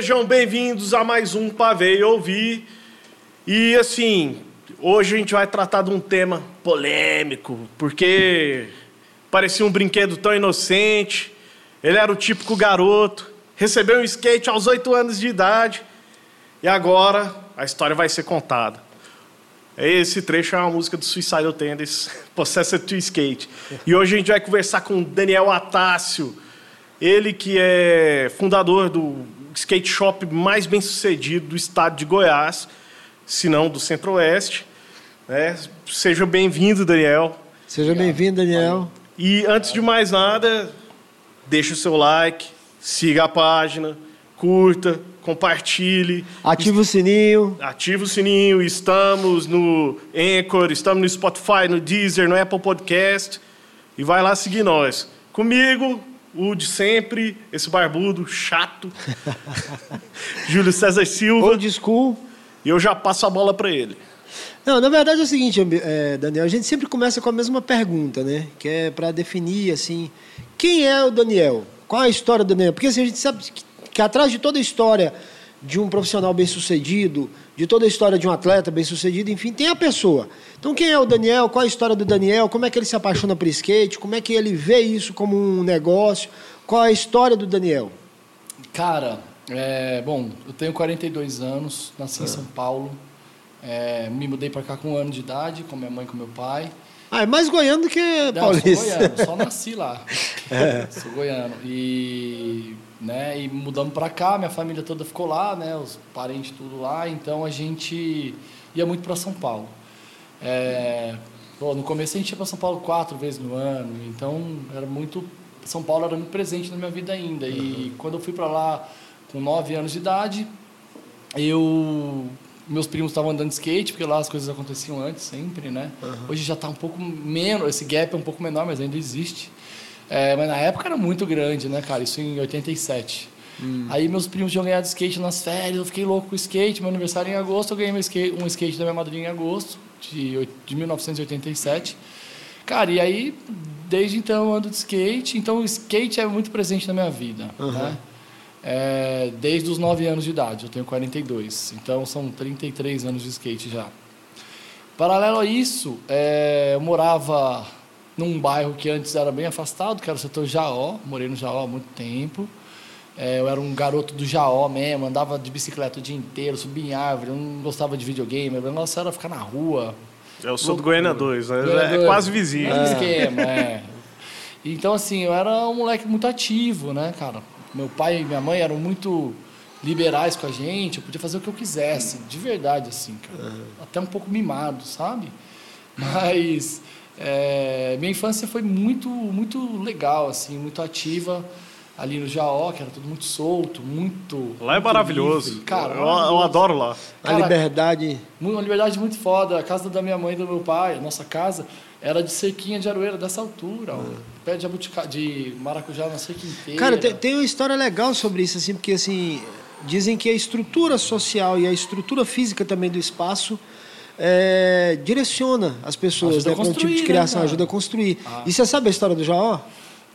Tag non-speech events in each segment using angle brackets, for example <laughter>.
Sejam bem-vindos a mais um Pavê e Ouvir. E assim, hoje a gente vai tratar de um tema polêmico, porque parecia um brinquedo tão inocente. Ele era o típico garoto, recebeu um skate aos oito anos de idade e agora a história vai ser contada. Esse trecho é uma música do Suicidal Tendencies, <laughs> Possessed to Skate. E hoje a gente vai conversar com Daniel Atácio, ele que é fundador do skate shop mais bem sucedido do estado de Goiás, se não do Centro-Oeste. É, seja bem-vindo, Daniel. Seja bem-vindo, Daniel. E antes de mais nada, deixe o seu like, siga a página, curta, compartilhe. Ative o sininho. Ative o sininho. Estamos no Anchor, estamos no Spotify, no Deezer, no Apple Podcast. E vai lá seguir nós. Comigo, o de sempre, esse barbudo chato, <laughs> Júlio César Silva. Old school. E eu já passo a bola para ele. Não, na verdade é o seguinte, é, Daniel, a gente sempre começa com a mesma pergunta, né? Que é para definir, assim, quem é o Daniel? Qual é a história do Daniel? Porque assim, a gente sabe que, que atrás de toda a história de um profissional bem-sucedido, de toda a história de um atleta bem-sucedido, enfim, tem a pessoa. Então, quem é o Daniel? Qual a história do Daniel? Como é que ele se apaixona por skate? Como é que ele vê isso como um negócio? Qual é a história do Daniel? Cara, é, bom, eu tenho 42 anos, nasci em São Paulo. É, me mudei para cá com um ano de idade, com minha mãe e com meu pai. Ah, é mais goiano do que Não, paulista. sou goiano, só <laughs> nasci lá. Sou goiano. E, né, e mudamos para cá, minha família toda ficou lá, né, os parentes tudo lá, então a gente ia muito para São Paulo. É, pô, no começo a gente ia para São Paulo quatro vezes no ano, então era muito São Paulo era muito presente na minha vida ainda. E quando eu fui para lá com nove anos de idade, eu meus primos estavam andando de skate, porque lá as coisas aconteciam antes, sempre, né? Hoje já está um pouco menos, esse gap é um pouco menor, mas ainda existe. É, mas na época era muito grande, né, cara? Isso em 87. Aí meus primos tinham ganhado skate nas férias, eu fiquei louco com skate. Meu aniversário em agosto, eu ganhei skate- um skate da minha madrinha em agosto, de, de 1987. Cara, e aí, desde então eu ando de skate, então o skate é muito presente na minha vida, né? É, desde os 9 anos de idade, eu tenho 42, então são 33 anos de skate já. Paralelo a isso, é, eu morava num bairro que antes era bem afastado, que era o setor Jaó, morei no Jaó há muito tempo. É, eu era um garoto do Jaó mesmo, andava de bicicleta o dia inteiro, subia em árvore, não gostava de videogame, o negócio era ficar na rua, Eu sou do. Goiânia 2, né? Goiânia É quase vizinho. Mesmo esquema, é. Então, assim, eu era um moleque muito ativo, né, cara? Meu pai e minha mãe eram muito liberais com a gente, eu podia fazer o que eu quisesse, de verdade, assim, cara. Até um pouco mimado, sabe? Mas é, minha infância foi muito, muito legal, assim, muito ativa. Ali no Jaó, que era tudo muito solto, muito. Lá é muito maravilhoso. livre. Cara, eu, eu adoro lá. A Cara, liberdade. Mu- Uma liberdade muito foda. A casa da minha mãe e do meu pai, a nossa casa, era de cerquinha de aroeira dessa altura, ó. Pé de, jabutica, de maracujá na cerca inteira. Cara, tem, tem uma história legal sobre isso, assim, porque assim, dizem que a estrutura social e a estrutura física também do espaço é, direciona as pessoas, né? Com o tipo de né, criação, cara? ajuda a construir. Ah. E você sabe a história do Jaó?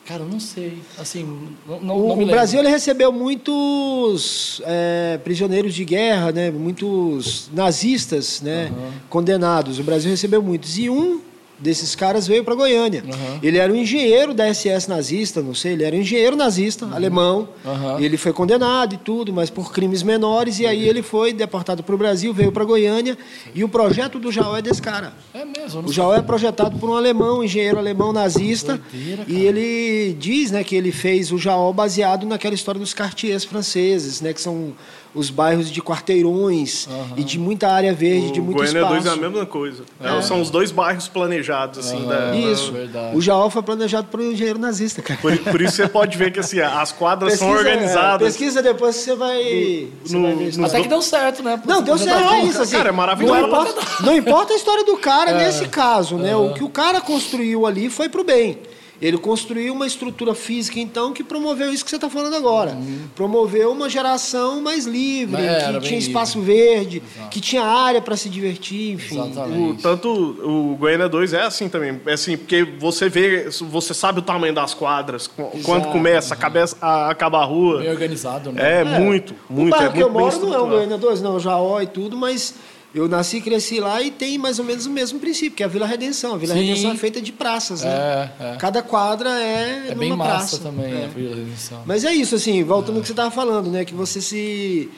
Cara, eu não sei. Assim, não, não, O, não o. Brasil ele recebeu muitos é, prisioneiros de guerra, né? muitos nazistas né? condenados. O Brasil recebeu muitos. E um desses caras veio para Goiânia. Aham. Ele era um engenheiro da SS nazista, não sei, ele era um engenheiro nazista, alemão. Aham. E ele foi condenado e tudo, mas por crimes menores. E aí ele foi deportado para o Brasil, veio para Goiânia. E o projeto do Jaó é desse cara. É mesmo. O Jaó é projetado por um alemão, um engenheiro alemão nazista. Doideira, e ele diz né, que ele fez o Jaó baseado naquela história dos quartiers franceses, né, que são os bairros de quarteirões e de muita área verde, de O muito Goiânia espaço. 2 é a mesma coisa. É, São os dois bairros planejados, assim. da- Isso. verdade. O Jaó foi planejado por um engenheiro nazista, cara. Por, por isso você pode ver que assim, as quadras são Pesquisa, é, organizadas. pesquisa depois você vai. você no- vai ver isso. no- Até que deu certo, né? Não, deu certo Não, é isso, assim. cara, é maravilhoso. Não importa, não importa a história do cara nesse caso, né? O que o cara construiu ali foi pro bem. Ele construiu uma estrutura física, então, que promoveu isso que você está falando agora. Promoveu uma geração mais livre, É, que tinha livre. espaço verde, Exato. que tinha área para se divertir, enfim. Exatamente. O- tanto o Goiânia 2 é assim também. É assim, porque você vê, você sabe o tamanho das quadras, qu- quando começa, a cabeça, a, acaba a rua. Bem organizado, né? É, muito, muito. o bairro é que eu moro não é o. Goiânia 2, não, é o Jaó e tudo, mas eu nasci e cresci lá e tem mais ou menos o mesmo princípio, que é a Vila Redenção. A Vila Sim. Redenção é feita de praças, né? É, é. Cada quadra é, É bem massa praça. também É. a Vila Redenção. Mas é isso, assim, voltando ao que você estava falando, né? Que você se,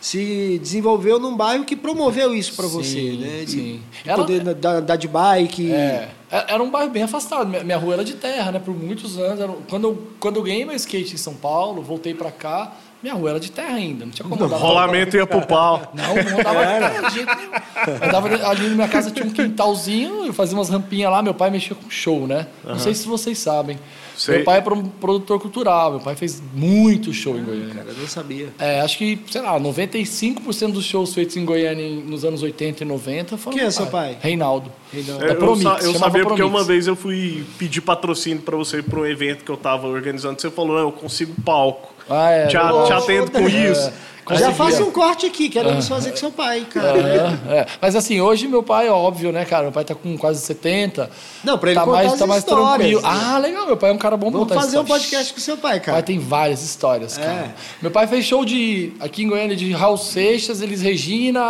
se desenvolveu num bairro que promoveu isso para você, né? De, sim. de Ela- poder dar- andar de bike. É, é- era um bairro bem afastado. Minha, minha rua era de terra, né? Por muitos anos. Era- quando, eu, quando eu ganhei meu skate em São Paulo, voltei pra cá, minha rua era de terra ainda. Não tinha como andar. Rolamento ia pro pau. Não, não andava de terra de jeito nenhum. Ali na minha casa, tinha um quintalzinho, eu fazia umas rampinhas lá. Meu pai mexia com show, né? Não sei se vocês sabem. Sei. Meu pai é pro- produtor cultural. Meu pai fez muito show em Goiânia. Cara, eu não sabia. É, acho que, sei lá, 95% dos shows feitos em Goiânia nos anos 80 e 90 foram Quem é seu pai? Reinaldo. Reinaldo. Da É, eu, Promix, sa- eu sabia porque Promix. uma vez eu fui pedir patrocínio pra você para um evento que eu tava organizando. Você falou, não, eu consigo palco. Ah, é. te, verdade. a- te atendo com isso. Já Conseguia. faça um corte aqui, queremos fazer com seu pai, cara. É, é. Mas assim, hoje meu pai, óbvio, né, cara? Meu pai tá com quase 70. Não, pra ele tá contar mais, as tá mais histórias, tranquilo. né? Ah, legal, meu pai é um cara bom Vamos fazer um podcast com seu pai, Meu pai cara. tem várias histórias, É. cara. Meu pai fez show de aqui em Goiânia de Raul Seixas, Elis Regina.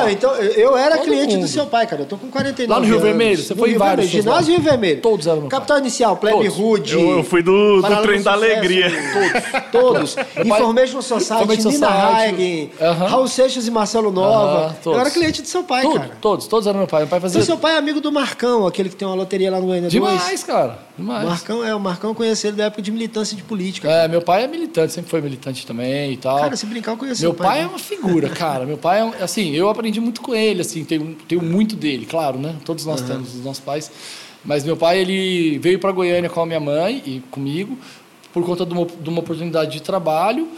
Não, então, eu era Todo cliente do mundo. seu pai, cara. Eu tô com 49 Lá no Rio anos. Vermelho? Você No foi em Rio vários Vermelho? Ginásio Rio Vermelho. Todos eram meu Capital Inicial, Plebe Todos. Hood. Eu, eu fui do, do Trem da Alegria. Todos. <laughs> pai- Information Society, Nina Society. Raul Seixas e Marcelo Nova. Eu era cliente do seu pai, Tudo, cara. todos, todos eram meu pai. Meu pai fazia Então, seu pai é amigo do Marcão, aquele que tem uma loteria lá no Goiânia 2. demais, cara. Demais. Marcão, é, o Marcão eu conheci ele da época de militância de política. É, meu pai é militante, sempre foi militante também e tal. Cara, se brincar, eu conheci Meu pai pai. é uma figura, cara. Meu pai é, um- assim, eu aprendi muito com ele, assim, tenho, tenho muito dele, claro, né? Todos nós temos os nossos pais. Mas meu pai, ele veio para Goiânia com a minha mãe e comigo por conta de uma, de uma oportunidade de trabalho.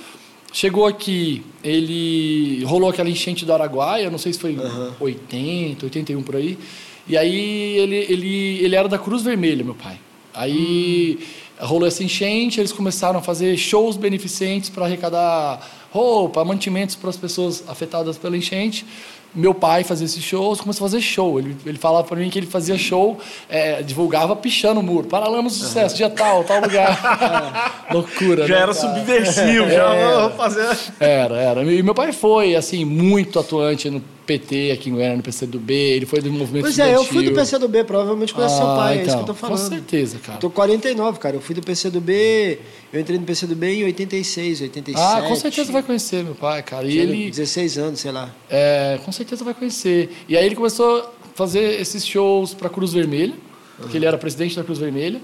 Chegou aqui, ele rolou aquela enchente do Araguaia, não sei se foi 80, 81 por aí. E aí ele, ele, ele era da Cruz Vermelha, meu pai. Aí rolou essa enchente, eles começaram a fazer shows beneficentes para arrecadar roupa, mantimentos para as pessoas afetadas pela enchente. Meu pai fazia esses shows, começou a fazer show. Ele, ele falava para mim que ele fazia show, é, divulgava pichando o muro. Paralamas de sucesso, dia tal, tal lugar. <laughs> Loucura, Já né, era cara? subversivo, É. já vou fazer. Era, era. E meu pai foi, assim, muito atuante no PT aqui em Goiânia, no PCdoB. Ele foi do movimento Pois é, eu fui do. PCdoB, provavelmente conhece seu Ah, pai, é isso que então, eu tô falando. Com certeza, cara. Eu tô com 49, cara. Eu fui do PCdoB, eu entrei no PCdoB em 86, 87. Ah, com certeza vai conhecer meu pai, cara. E ele, 16 anos, sei lá. é, com certeza vai conhecer. E aí ele começou a fazer esses shows para Cruz Vermelha, porque ele era presidente da Cruz Vermelha.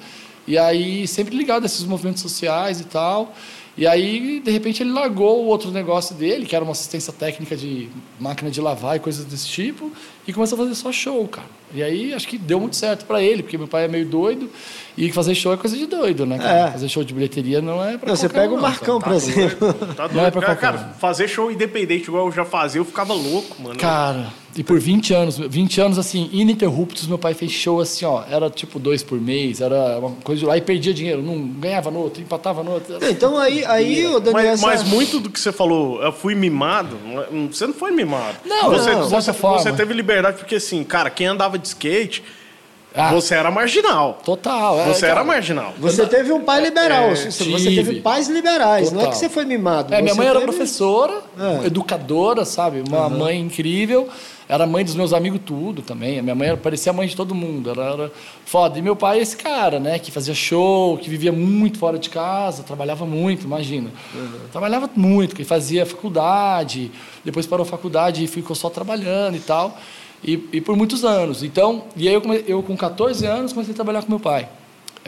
E aí sempre ligado a esses movimentos sociais e tal. E aí, de repente, ele largou o outro negócio dele, que era uma assistência técnica de máquina de lavar e coisas desse tipo, e começou a fazer só show, cara. E aí, acho que deu muito certo para ele, porque meu pai é meio doido, e fazer show é coisa de doido, né, cara? É. Fazer show de bilheteria não é pra Não, você pega um, o. Marcão, por exemplo. Tá Não é doido. pra cara, qualquer cara, fazer show independente igual eu já fazia, eu ficava louco, mano. Cara, e por 20 anos, 20 anos assim, ininterruptos, meu pai fez show assim, ó, era tipo dois por mês, era uma coisa de lá e perdia dinheiro, não ganhava no outro, empatava no outro. era- Então aí, aí o Daniel... Mas, mas muito do que você falou, eu fui mimado, é- você não foi mimado. Não, você, não, você, você teve liberdade porque, assim, cara, quem andava de skate, Ah, você era marginal. Total, é, Você cara. era marginal. Você teve um pai liberal, você você tive. teve pais liberais, não é Total. que você foi mimado. É, minha mãe era teve- professora, É. educadora, sabe? Uma mãe incrível. Era mãe dos meus amigos tudo também. A minha mãe era- parecia a mãe de todo mundo. Ela era foda. E meu pai é esse cara, né? Que fazia show, que vivia muito fora de casa, trabalhava muito, imagina. Trabalhava muito, que fazia faculdade, depois parou a faculdade e ficou só trabalhando e tal. E, e por muitos anos. Então, e aí eu, come- eu com 14 anos comecei a trabalhar com meu pai.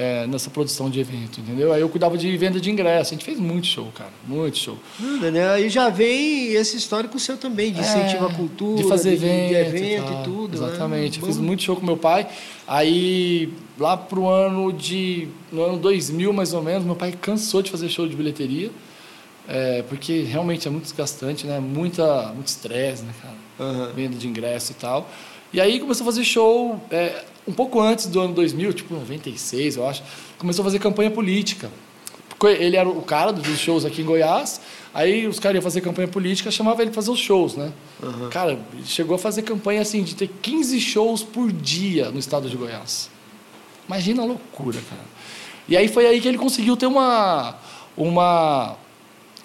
é, nessa produção de evento, entendeu? Aí eu cuidava de venda de ingresso. A gente fez muito show, cara. Muito show. Hum, Daniel, aí já vem esse histórico seu também, de incentivo à cultura, É, de fazer de, evento, de evento e tudo. né? Exatamente. Eu Bom. fiz muito show com meu pai. Aí, lá pro ano de. No ano 2000, mais ou menos, meu pai cansou de fazer show de bilheteria. é, porque realmente é muito desgastante, né? Muita, muito estresse, né, cara? Aham. Venda de ingresso e tal. E aí começou a fazer show. é, um pouco antes do ano 2000, tipo 96, eu acho, começou a fazer campanha política. Porque Ele era o cara dos shows aqui em Goiás, aí os caras iam fazer campanha política, chamava ele para fazer os shows, né? Cara, ele chegou a fazer campanha assim, de ter 15 shows por dia no estado de Goiás. Imagina a loucura, cara. E aí foi aí que ele conseguiu ter uma. uma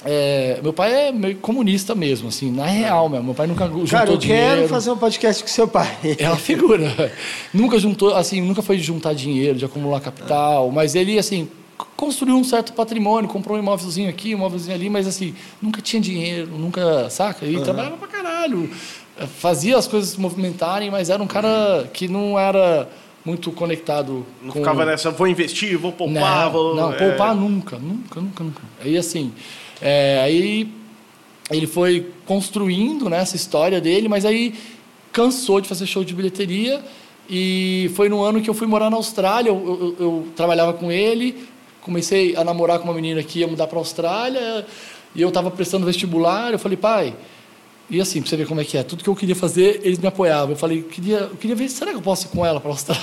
é, meu pai é meio comunista mesmo, assim, na real mesmo. Meu pai nunca juntou Cara, eu dinheiro. quero fazer um podcast com seu pai. É uma figura. <laughs> nunca juntou, assim, nunca foi de juntar dinheiro, de acumular capital, mas ele, assim, construiu um certo patrimônio, comprou um imóvelzinho aqui, um imóvelzinho ali, mas, assim, nunca tinha dinheiro, nunca, saca? E trabalhava pra caralho. Fazia as coisas se movimentarem, mas era um cara que não era muito conectado Não com... ficava nessa, vou investir, vou poupar, Não, vou. não é, poupar nunca, nunca, nunca, nunca. Aí assim, é, aí ele foi construindo né, essa história dele, mas aí cansou de fazer show de bilheteria e foi no ano que eu fui morar na Austrália. Eu, eu- eu trabalhava com ele, comecei a namorar com uma menina que ia mudar para a Austrália e eu estava prestando vestibular. Eu falei, pai. E assim, pra você ver como é que é, tudo que eu queria fazer, eles me apoiavam. Eu falei, eu queria, eu queria ver, será que eu posso ir com ela para a Austrália?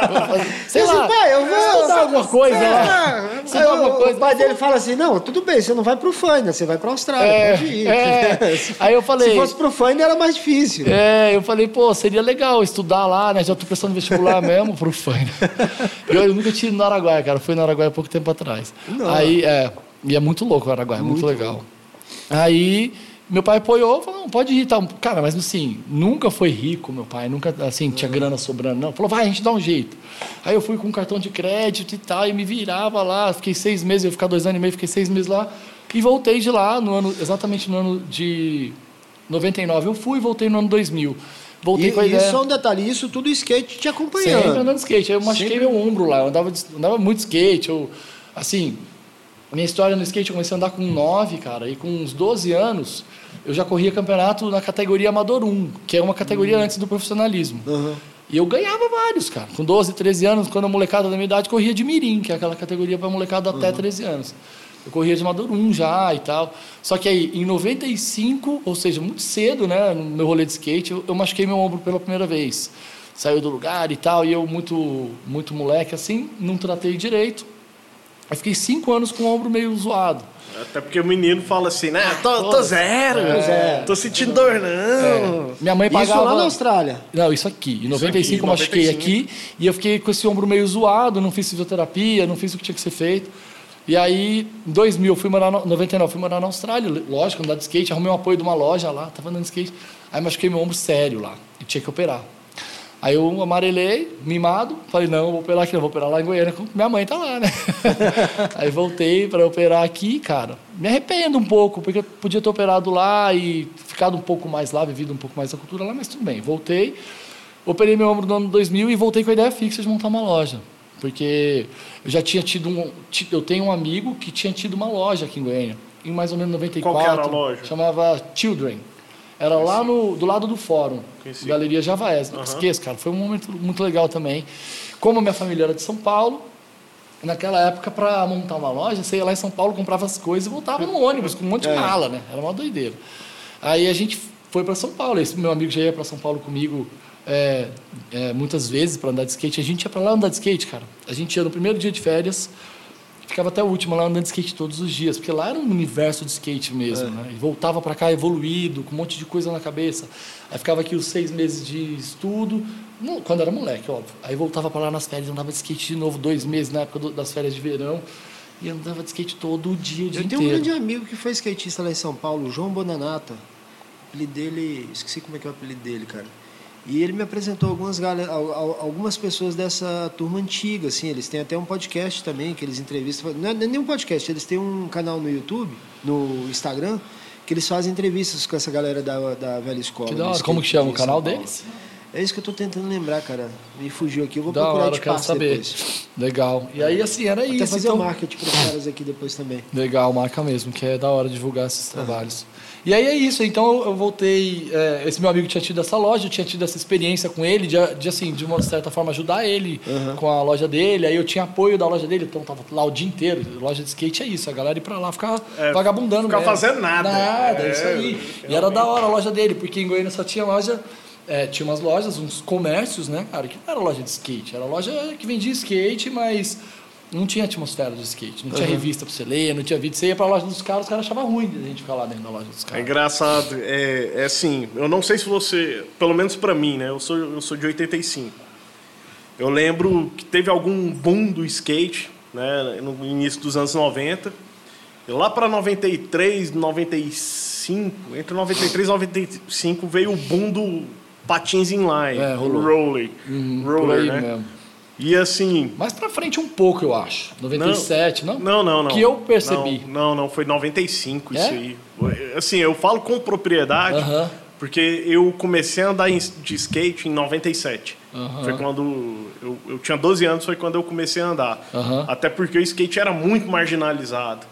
<laughs> Sei lá, pai, eu vou- estudar alguma coisa lá. Ah, Estudar alguma o- coisa. O pai dele fala assim: não, tudo bem, você não vai pro Fânia, você vai pra Austrália, É, pode ir. é. <laughs> Aí eu falei- Se fosse pro Fânia era mais difícil. É, eu falei, pô, seria legal estudar lá, né? Já tô prestando vestibular <laughs> mesmo pro fã. Eu, eu nunca tinha ido no Araguaia, cara. Fui no Araguaia há pouco tempo atrás. Não. Aí, é, e é muito louco o Araguaia, é muito, legal. Aí, meu pai apoiou, falou, não, pode ir, tal. Cara, mas assim, nunca foi rico, meu pai, nunca, assim, tinha grana sobrando, não. Falou, vai, a gente dá um jeito. Aí eu fui com um cartão de crédito e tal, e me virava lá, fiquei seis meses, eu ia ficar dois anos e meio, fiquei seis meses lá, e voltei de lá, no ano, exatamente no ano de 99 eu fui e voltei no ano 2000. Voltei E, com a e ideia... só um detalhe, isso tudo skate te acompanhando. Sempre andando skate. Aí eu machuquei Sempre. meu ombro lá. Eu andava, andava muito skate. Eu, assim, minha história no skate, eu comecei a andar com 9, cara. E com uns 12 anos, eu já corria campeonato na categoria Amador 1, que é uma categoria antes do profissionalismo. Aham. E eu ganhava vários, cara. Com 12, 13 anos, quando a molecada da minha idade corria de mirim, que é aquela categoria para molecada até 13 anos. Eu corria de Amador 1 já e tal. Só que aí, em 95, ou seja, muito cedo, né, no meu rolê de skate, eu, eu machuquei meu ombro pela primeira vez. Saiu do lugar e tal, e eu, muito, muito moleque assim, não tratei direito. Aí fiquei cinco anos com o ombro meio zoado. Até porque o menino fala assim, né? Tô, tô zero, É. tô sentindo dor, não. Minha mãe Isso pagava... lá na Austrália. Não, isso aqui. Em 95 aqui, eu machuquei 95. aqui e eu fiquei com esse ombro meio zoado, não fiz fisioterapia, não fiz o que tinha que ser feito. E aí, em 2000, eu fui morar, no, 99, fui morar na Austrália, lógico, andar de skate, arrumei um apoio de uma loja lá, tava andando de skate. Aí machuquei meu ombro sério lá e tinha que operar. Aí eu amarelei, mimado, falei, não, vou operar aqui, não, vou operar lá em Goiânia, minha mãe tá lá, né? <laughs> aí voltei para operar aqui, cara. Me arrependo um pouco, porque eu podia ter operado lá e ficado um pouco mais lá, vivido um pouco mais da cultura lá, mas tudo bem. Voltei, operei meu ombro no ano 2000 e voltei com a ideia fixa de montar uma loja. Porque eu já tinha tido um. Eu tenho um amigo que tinha tido uma loja aqui em Goiânia, em mais ou menos 94. Qual que era a loja? Chamava Children. Era lá no, do lado do fórum, Conheci. Galeria Javaés. Não esqueça, cara, foi um momento muito legal também. Como minha família era de São Paulo, naquela época, para montar uma loja, você ia lá em São Paulo, comprava as coisas e voltava no ônibus com um monte de mala, né? Era uma doideira. Aí a gente foi para São Paulo. Esse meu amigo já ia para São Paulo comigo é, é, muitas vezes para andar de skate. A gente ia para lá andar de skate, cara. A gente ia no primeiro dia de férias, ficava até o último lá andando de skate todos os dias, porque lá era um universo de skate mesmo, né? E voltava para cá evoluído, com um monte de coisa na cabeça. Aí ficava aqui os seis meses de estudo, não, quando era moleque, óbvio. Aí voltava para lá nas férias, andava de skate de novo dois meses na época do- das férias de verão. E andava de skate todo dia, o dia Eu tenho um inteiro. grande amigo que foi skatista lá em São Paulo, João Bonanata. O apelido dele, esqueci como é que é o apelido dele, cara. E ele me apresentou algumas, algumas pessoas dessa turma antiga, assim. Eles têm até um podcast também, que eles entrevistam. Não é nem um podcast, eles têm um canal no YouTube, no Instagram, que eles fazem entrevistas com essa galera da, da velha escola. Que da hora. Como que chama o canal deles? É isso que eu tô tentando lembrar, cara. Me fugiu aqui, eu vou Da procurar hora, de quero saber. depois. Legal. E aí, assim, era Até isso. fazer então... o marketing para os caras aqui depois também. Legal, marca mesmo, que é da hora divulgar esses trabalhos. E aí é isso, então eu voltei. é, esse meu amigo tinha tido essa loja, eu tinha tido essa experiência com ele, de, de assim, de uma certa forma ajudar ele com a loja dele. Aí eu tinha apoio da loja dele, então tava lá o dia inteiro. Loja de skate é isso, a galera ir pra lá ficar É, vagabundando ficar mesmo. fazendo nada. Nada, é, É, isso aí. E era da hora a loja dele, porque em Goiânia só tinha loja É, tinha umas lojas, uns comércios, né, cara, que não era loja de skate, era loja que vendia skate, mas não tinha atmosfera de skate, não tinha revista pra você ler, não tinha vídeo. Você ia pra loja dos caras, os caras achavam ruim a gente ficar lá dentro da loja dos É caras. engraçado, é, é assim, eu não sei se você, pelo menos pra mim, né? Eu sou, eu sou de 85. Eu lembro que teve algum boom do skate, né, no início dos anos 90. E lá pra 93, 95, entre 93 e 95 veio o boom do patins inline, É, roller, Uhum, roller, né? mesmo. E assim, Mais pra frente um pouco, eu acho. 97, não? Não, não, não. Que eu percebi. Não, não, não, foi 95 É? isso aí. Assim, eu falo com propriedade, porque eu comecei a andar de skate em 97. Aham. Foi quando eu, eu tinha 12 anos, foi quando eu comecei a andar. Até porque o skate era muito marginalizado.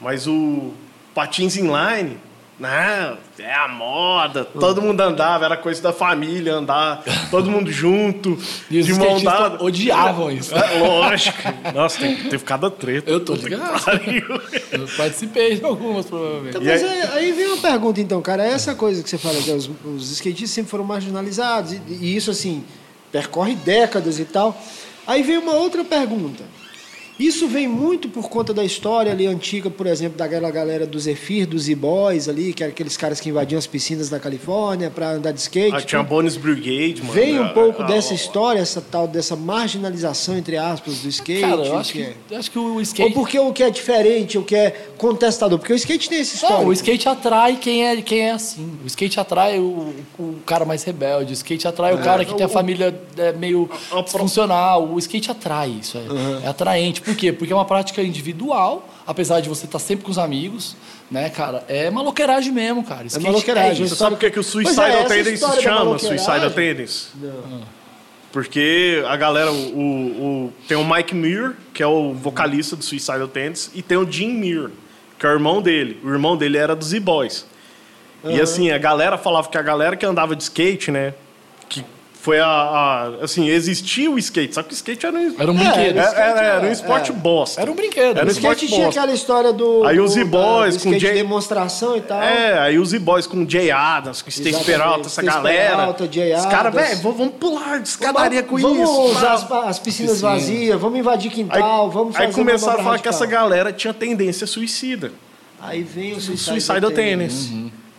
Mas o patins inline, não, é a moda, todo mundo andava, era coisa da família andar, todo mundo junto, <laughs> E de mão dada. odiavam isso. É, lógico. Nossa, tem, teve cada treta. Eu tô ligado. Eu participei de algumas, provavelmente. Então, mas aí- aí, aí vem uma pergunta, então, cara. É Essa coisa que você fala, que os, os skatistas sempre foram marginalizados, e, e isso, assim, percorre décadas e tal. Aí vem uma outra pergunta. Isso vem muito por conta da história ali antiga, por exemplo, daquela galera do Zephyr, dos E-Boys ali, que eram aqueles caras que invadiam as piscinas da Califórnia para andar de skate. Ah, tinha a. Bonus Brigade, mano. Vem um Ah, pouco ah, dessa ah, história, essa tal dessa marginalização, entre aspas, do skate. Cara, eu acho que que, é. eu acho que o Ou skate. porque o que é diferente, o que é contestador. Porque o skate tem esse histórico. Não, o skate atrai quem é, quem é assim. O skate atrai o, o cara mais rebelde. O skate atrai o cara que tem a família é, meio a- a- disfuncional. O skate atrai isso. É, é atraente. Por quê? Porque é uma prática individual, apesar de você estar sempre com os amigos, né, cara? É maloqueiragem mesmo, cara. Skate maloqueiragem, isso. Você sabe o que, que o é, Suicidal Tennis história da chama? Suicidal Tennis? Porque a galera, o, o- tem o Mike Muir, que é o vocalista do Suicidal Tennis, e tem o Jim Muir, que é o irmão dele. O irmão dele era dos Z-Boys. E assim, a galera falava que a galera que andava de skate, né? Foi a. a- assim, existia o skate, só que o skate era um, Era um É, brinquedo. era, era- era um é, esporte é. bosta. Era um brinquedo. Era um O esporte skate tinha bosta. aquela história do. Aí os do com de demonstração e tal. É, aí os E-Boys com Jay Adams, com Steve Exatamente, Peralta, essa galera. Peralta, Jay Os caras, Adams. velho, vamos pular de escadaria com vamos isso. usar tal. as, as piscinas Piscina. vazias, vamos invadir Aí, quintal, vamos fazer aí começaram a falar que essa radical. galera tinha tendência suicida. Aí vem o Suicidal, Tênis.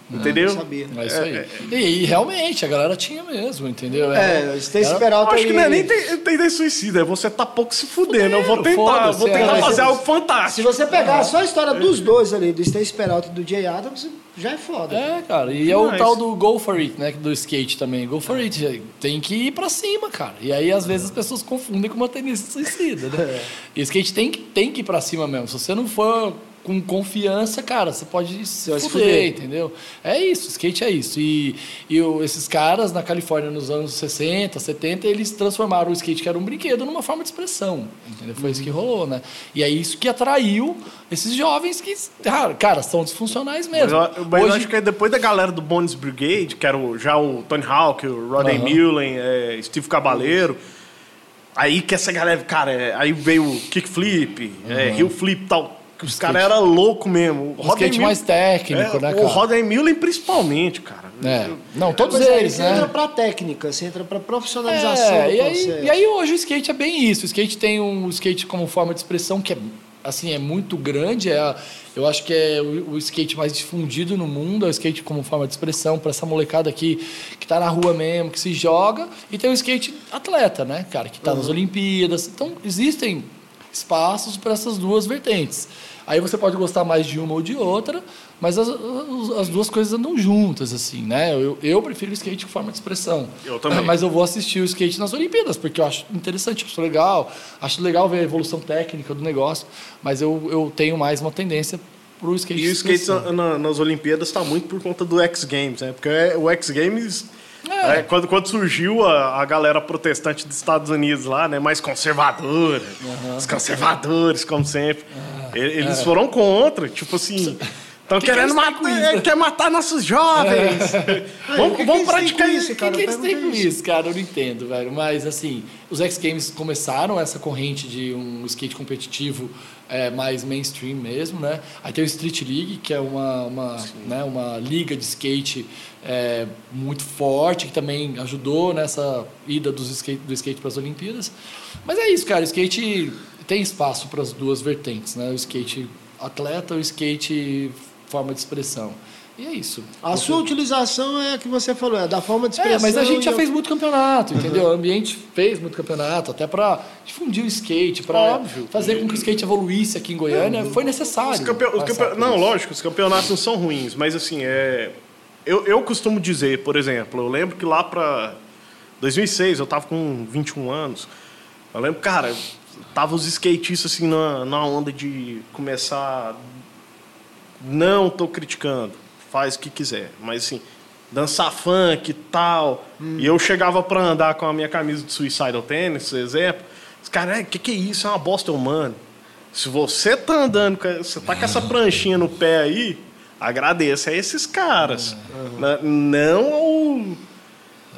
Entendeu? Não sabia. É isso aí. E, e realmente, a galera tinha mesmo, entendeu? É, o Stacy era- Peralta Acho que não é nem suicida, é você tá pouco se fudendo. Eu vou tentar, vou é. tentar Mas fazer se- algo Se fantástico. você pegar só a história dos dois ali, do Stacy Peralta e do Jay Adams, já é foda. É, cara, e é o tal do go for it, né? Do skate também. Go for it, tem que ir pra cima, cara. E aí, às vezes, as pessoas confundem com uma tendência suicida, né? <laughs> E o skate tem que, tem que ir pra cima mesmo. Se você não for com confiança, cara, você pode se fuder, fuder. entendeu? É isso, skate é isso. E, e esses caras na Califórnia nos anos 60, 70, eles transformaram o skate, que era um brinquedo, numa forma de expressão, entendeu? Foi isso que rolou, né? E é isso que atraiu esses jovens que, cara, são disfuncionais Mas, mesmo. eu, mas eu Hoje- acho que é depois da galera do Bones Brigade, que era o- já o Tony Hawk, o Rodney Aham. Mullen, é, Steve Cabaleiro, aí que essa galera, cara, é, aí veio o kickflip, é, heel flip e tal. Os caras eram loucos mesmo. O skate mais técnico, é, né, O cara? Rodney Mullen principalmente, cara. É. Não, todos Mas aí eles, você né? entra pra técnica, você entra pra profissionalização É, e aí, e aí hoje o skate é bem isso. O skate tem um o skate como forma de expressão que é assim é muito grande. É, a- eu acho que é o, o skate mais difundido no mundo. É o skate como forma de expressão para essa molecada aqui que tá na rua mesmo, que se joga. E tem o skate atleta, né, cara, que tá nas Olimpíadas. Então existem espaços para essas duas vertentes. Aí você pode gostar mais de uma ou de outra, mas as, as- as duas coisas andam juntas, assim, né? Eu, eu prefiro o skate como forma de expressão. Eu também. Mas eu vou assistir o skate nas Olimpíadas, porque eu acho interessante, acho legal. Acho legal ver a evolução técnica do negócio, mas eu, eu tenho mais uma tendência pro skate. E o skate na- nas Olimpíadas está muito por conta do X Games, né? Porque é- o X Games, É. é, quando, quando surgiu a, a galera protestante dos Estados Unidos lá, né? Mais conservadora, os conservadores, como sempre. E- Eles foram contra, tipo assim. Estão Que que querendo com matar, é, quer matar nossos jovens. vamos que que vamos praticar isso. isso, O que, cara? que eles têm com isso. isso, cara? Eu não entendo, velho. Mas, assim, os X Games começaram essa corrente de um skate competitivo é, mais mainstream mesmo, né? Aí tem o Street League, que é uma, uma, né, uma liga de skate é, muito forte, que também ajudou nessa ida dos skate, do skate para as Olimpíadas. Mas é isso, cara. O skate tem espaço para as duas vertentes, né? O skate atleta, o skate forma de expressão. E é isso. A sua utilização é a que você falou, é da forma de expressão. É, mas a gente já e- fez muito campeonato, entendeu? O ambiente fez muito campeonato, até para difundir o skate, para fazer com que o skate evoluísse aqui em Goiânia, foi necessário. Os campe- campe- Não, isso. lógico, os campeonatos não são ruins, mas assim, é... eu, eu costumo dizer, por exemplo, eu lembro que lá para 2006, eu tava com 21 anos, eu lembro, cara, tava os skatistas assim na, na onda de começar. Não tô criticando, faz o que quiser, mas assim, dançar funk e tal. E eu chegava para andar com a minha camisa de Suicidal Tennis, por exemplo. Os caras, o que, que é isso? É uma bosta humana. Se você tá andando, você tá com essa pranchinha no pé aí, agradeça a esses caras. Na- Não ao,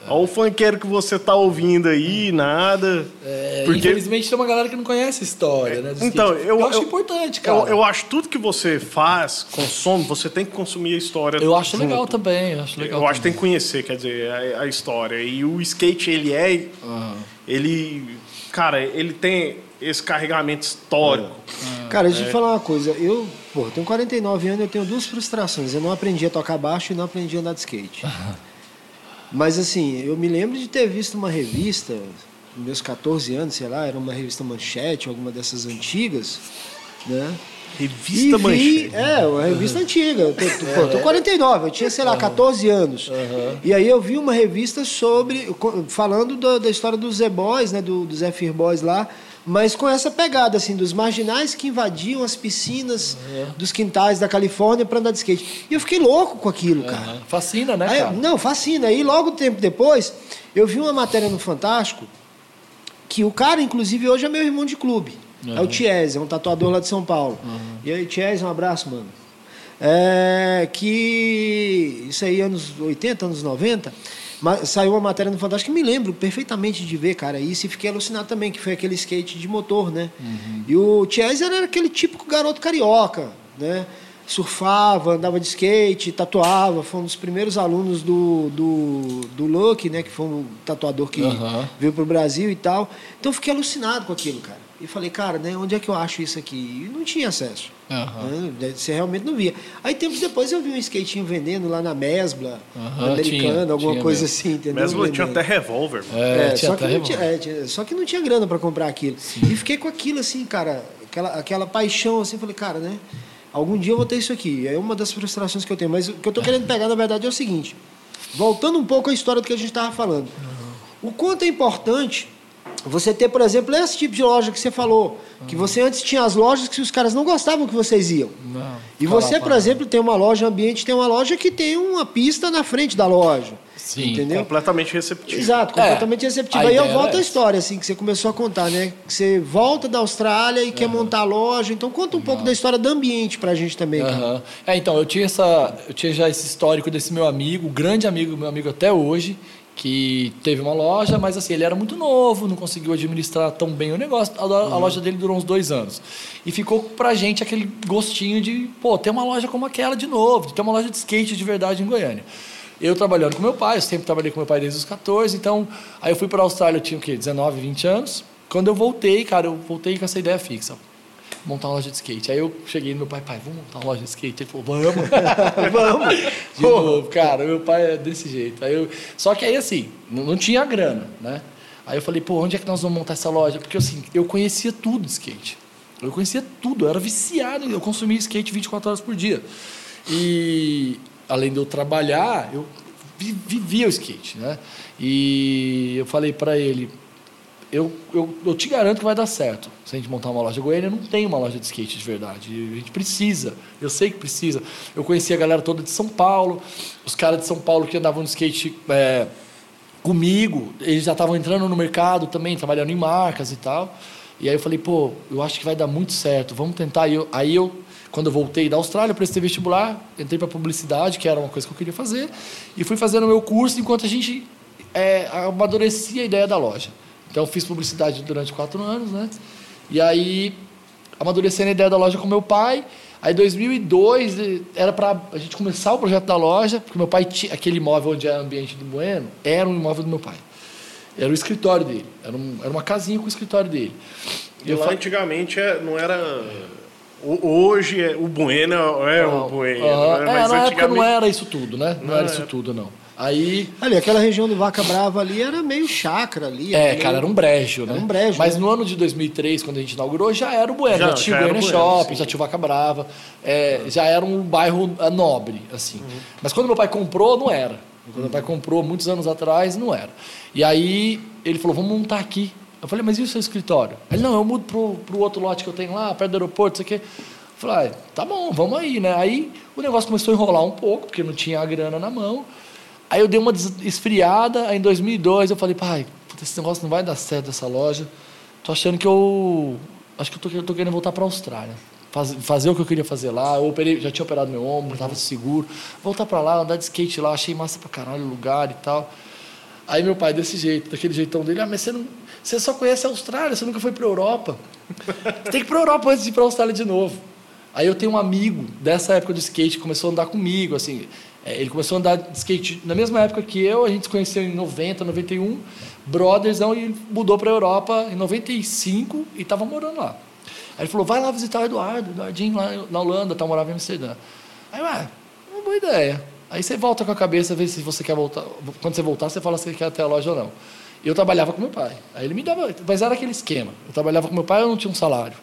ao funkeiro que você tá ouvindo aí, nada. É, porque Infelizmente tem uma galera que não conhece a história, né? Então, eu- acho eu- importante, cara. eu, eu acho que tudo que você faz, consome, você tem que consumir a história. Eu acho junto. legal também, eu acho legal. Eu acho que tem também. que conhecer, quer dizer, a, a história. E o skate, ele é. Aham. Ele. Cara, ele tem esse carregamento histórico. Cara, deixa eu É. te falar uma coisa. Eu, pô, tenho 49 anos, eu tenho duas frustrações. Eu não aprendi a tocar baixo e não aprendi a andar de skate. <laughs> Mas assim, eu me lembro de ter visto uma revista, meus 14 anos, sei lá, era uma revista Manchete, alguma dessas antigas, né? Revista vi- Manchete. É, uma revista antiga. Eu tô, pô, eu tô 49, eu tinha, sei lá, 14 anos. E aí eu vi uma revista sobre. falando da, da história dos Z-Boys, né? Do, dos Zephyr Boys lá. Mas com essa pegada, assim, dos marginais que invadiam as piscinas dos quintais da Califórnia para andar de skate. E eu fiquei louco com aquilo, cara. Fascina, né, Aí, cara? não, fascina. Aí logo tempo depois, eu vi uma matéria no Fantástico que o cara, inclusive, hoje é meu irmão de clube. É o Tiese, é um tatuador lá de São Paulo. E aí, Tiese, um abraço, mano. É, que isso aí, anos 80, anos 90, ma- saiu uma matéria no Fantástico que me lembro perfeitamente de ver, cara, isso e fiquei alucinado também, que foi aquele skate de motor, né? E o Tiese era aquele típico garoto carioca, né? surfava, andava de skate, tatuava, foi um dos primeiros alunos do, do, do Luck, né, que foi um tatuador que Aham. veio pro Brasil e tal. Então eu fiquei alucinado com aquilo, cara. E falei, cara, né, onde é que eu acho isso aqui? E não tinha acesso. Aham. né? Você realmente não via. Aí tempos depois eu vi um skatinho vendendo lá na Mesbla, Aham, americana, tinha, alguma tinha coisa mesmo. assim, entendeu? Mesmo tinha até revólver. mano. É, É, tinha só, que até não tinha, é, tinha- só que não tinha grana para comprar aquilo. E fiquei com aquilo assim, cara, aquela, aquela paixão assim, falei, cara, né? Algum dia eu vou ter isso aqui. É uma das frustrações que eu tenho. Mas o que eu tô querendo pegar, na verdade, é o seguinte. Voltando um pouco à história do que a gente estava falando. O quanto é importante você ter, por exemplo, esse tipo de loja que você falou. Que você antes tinha as lojas que os caras não gostavam que vocês iam. Não, E você, por exemplo, tem uma loja ambiente, tem uma loja que tem uma pista na frente da loja. Sim. Entendeu? Completamente receptivo. Exato, É, completamente receptivo. a Aí eu volto à história, assim, que você começou a contar, né? Que você volta da Austrália e quer montar a loja. Então conta um pouco da história do ambiente pra gente também. cara. Aham. É, então, eu tinha, essa, eu tinha já esse histórico desse meu amigo, grande amigo, meu amigo até hoje, que teve uma loja, mas assim, ele era muito novo, não conseguiu administrar tão bem o negócio. A, a loja dele durou uns dois anos. E ficou pra gente aquele gostinho de, pô, ter uma loja como aquela de novo, de ter uma loja de skate de verdade em Goiânia. Eu trabalhando com meu pai, eu sempre trabalhei com meu pai desde os 14, então, aí eu fui para a Austrália, eu tinha o quê? 19, 20 anos. Quando eu voltei, cara, eu voltei com essa ideia fixa montar uma loja de skate. Aí eu cheguei no meu pai, pai, vamos montar uma loja de skate? Ele falou, vamos, <laughs> vamos. De novo, cara, meu pai é desse jeito. Aí eu, só que aí assim, não, não tinha grana, né? Aí eu falei, pô, onde é que nós vamos montar essa loja? Porque assim, eu conhecia tudo de skate. Eu conhecia tudo, eu era viciado, eu consumia skate 24 horas por dia. E além de eu trabalhar, eu vi- vivia o skate, né? E eu falei para ele, eu, eu, eu te garanto que vai dar certo se a gente montar uma loja. Goiânia não tem uma loja de skate de verdade. A gente precisa. Eu sei que precisa. Eu conheci a galera toda de São Paulo, os caras de São Paulo que andavam no skate é, comigo, eles já estavam entrando no mercado também, trabalhando em marcas e tal. E aí eu falei, pô, eu acho que vai dar muito certo, vamos tentar. E eu- aí eu Quando eu voltei da Austrália, eu prestei vestibular, entrei para publicidade, que era uma coisa que eu queria fazer, e fui fazendo o meu curso enquanto a gente é, amadurecia a ideia da loja. Então, eu fiz publicidade durante quatro anos, né? E aí, amadurecendo a ideia da loja com meu pai. Aí, em 2002, era para a gente começar o projeto da loja, porque meu pai tinha aquele imóvel onde é o ambiente do Bueno, era um imóvel do meu pai. Era o escritório dele. Era, um, era uma casinha com o escritório dele. E lá antigamente é, não era. Hoje é, o Bueno é Não. o Bueno. Aham. né? É, Mas na época não antigamente- era isso tudo, né? Não, Não era era. isso tudo, não. Aí. Ali, aquela região do Vaca Brava ali era meio chácara ali. É, meio- cara, era um brejo, né? Era um brejo, Mas né? no ano de 2003, quando a gente inaugurou, já era o Bueno. Já, Já- tinha já o Bueno Shopping, já tinha o Vaca Brava. é, já era um bairro é, nobre, assim. Mas quando meu pai comprou, não era. Quando meu pai comprou, muitos anos atrás, não era. E aí, ele falou, vamos montar aqui. Eu falei, mas e o seu escritório? Ele, não, eu mudo pro, pro outro lote que eu tenho lá, perto do aeroporto, isso aqui. Eu falei, ah, tá bom, vamos aí, né? Aí o negócio começou a enrolar um pouco, porque não tinha a grana na mão. Aí eu dei uma esfriada, aí em 2002 eu falei, pai, esse negócio não vai dar certo essa loja. Tô achando que eu. Acho que eu tô, eu tô querendo voltar para a Austrália. Faz- fazer o que eu queria fazer lá. Eu operei, já tinha operado meu ombro, estava seguro. Voltar para lá, andar de skate lá, achei massa pra caralho o lugar e tal. Aí meu pai, desse jeito, daquele jeitão dele, ah, mas você, não, você só conhece a Austrália, você nunca foi para Europa. Você tem que ir para Europa antes de ir para a Austrália de novo. Aí eu tenho um amigo dessa época do skate começou a andar comigo, assim. É, Ele começou a andar de skate na mesma época que eu, a gente se conheceu em 90, 91, brothersão, e mudou para a Europa em 95 e estava morando lá. Aí ele falou, vai lá visitar o Eduardo, o Eduardinho lá na Holanda, tá morando em Amsterdã. Aí, ué, uma boa ideia. Aí você volta com a cabeça, vê se você quer voltar. Quando você voltar, você fala se quer até a loja ou não. Eu trabalhava com meu pai. Aí ele me dava. Mas era aquele esquema. Eu trabalhava com meu pai, eu não tinha um salário.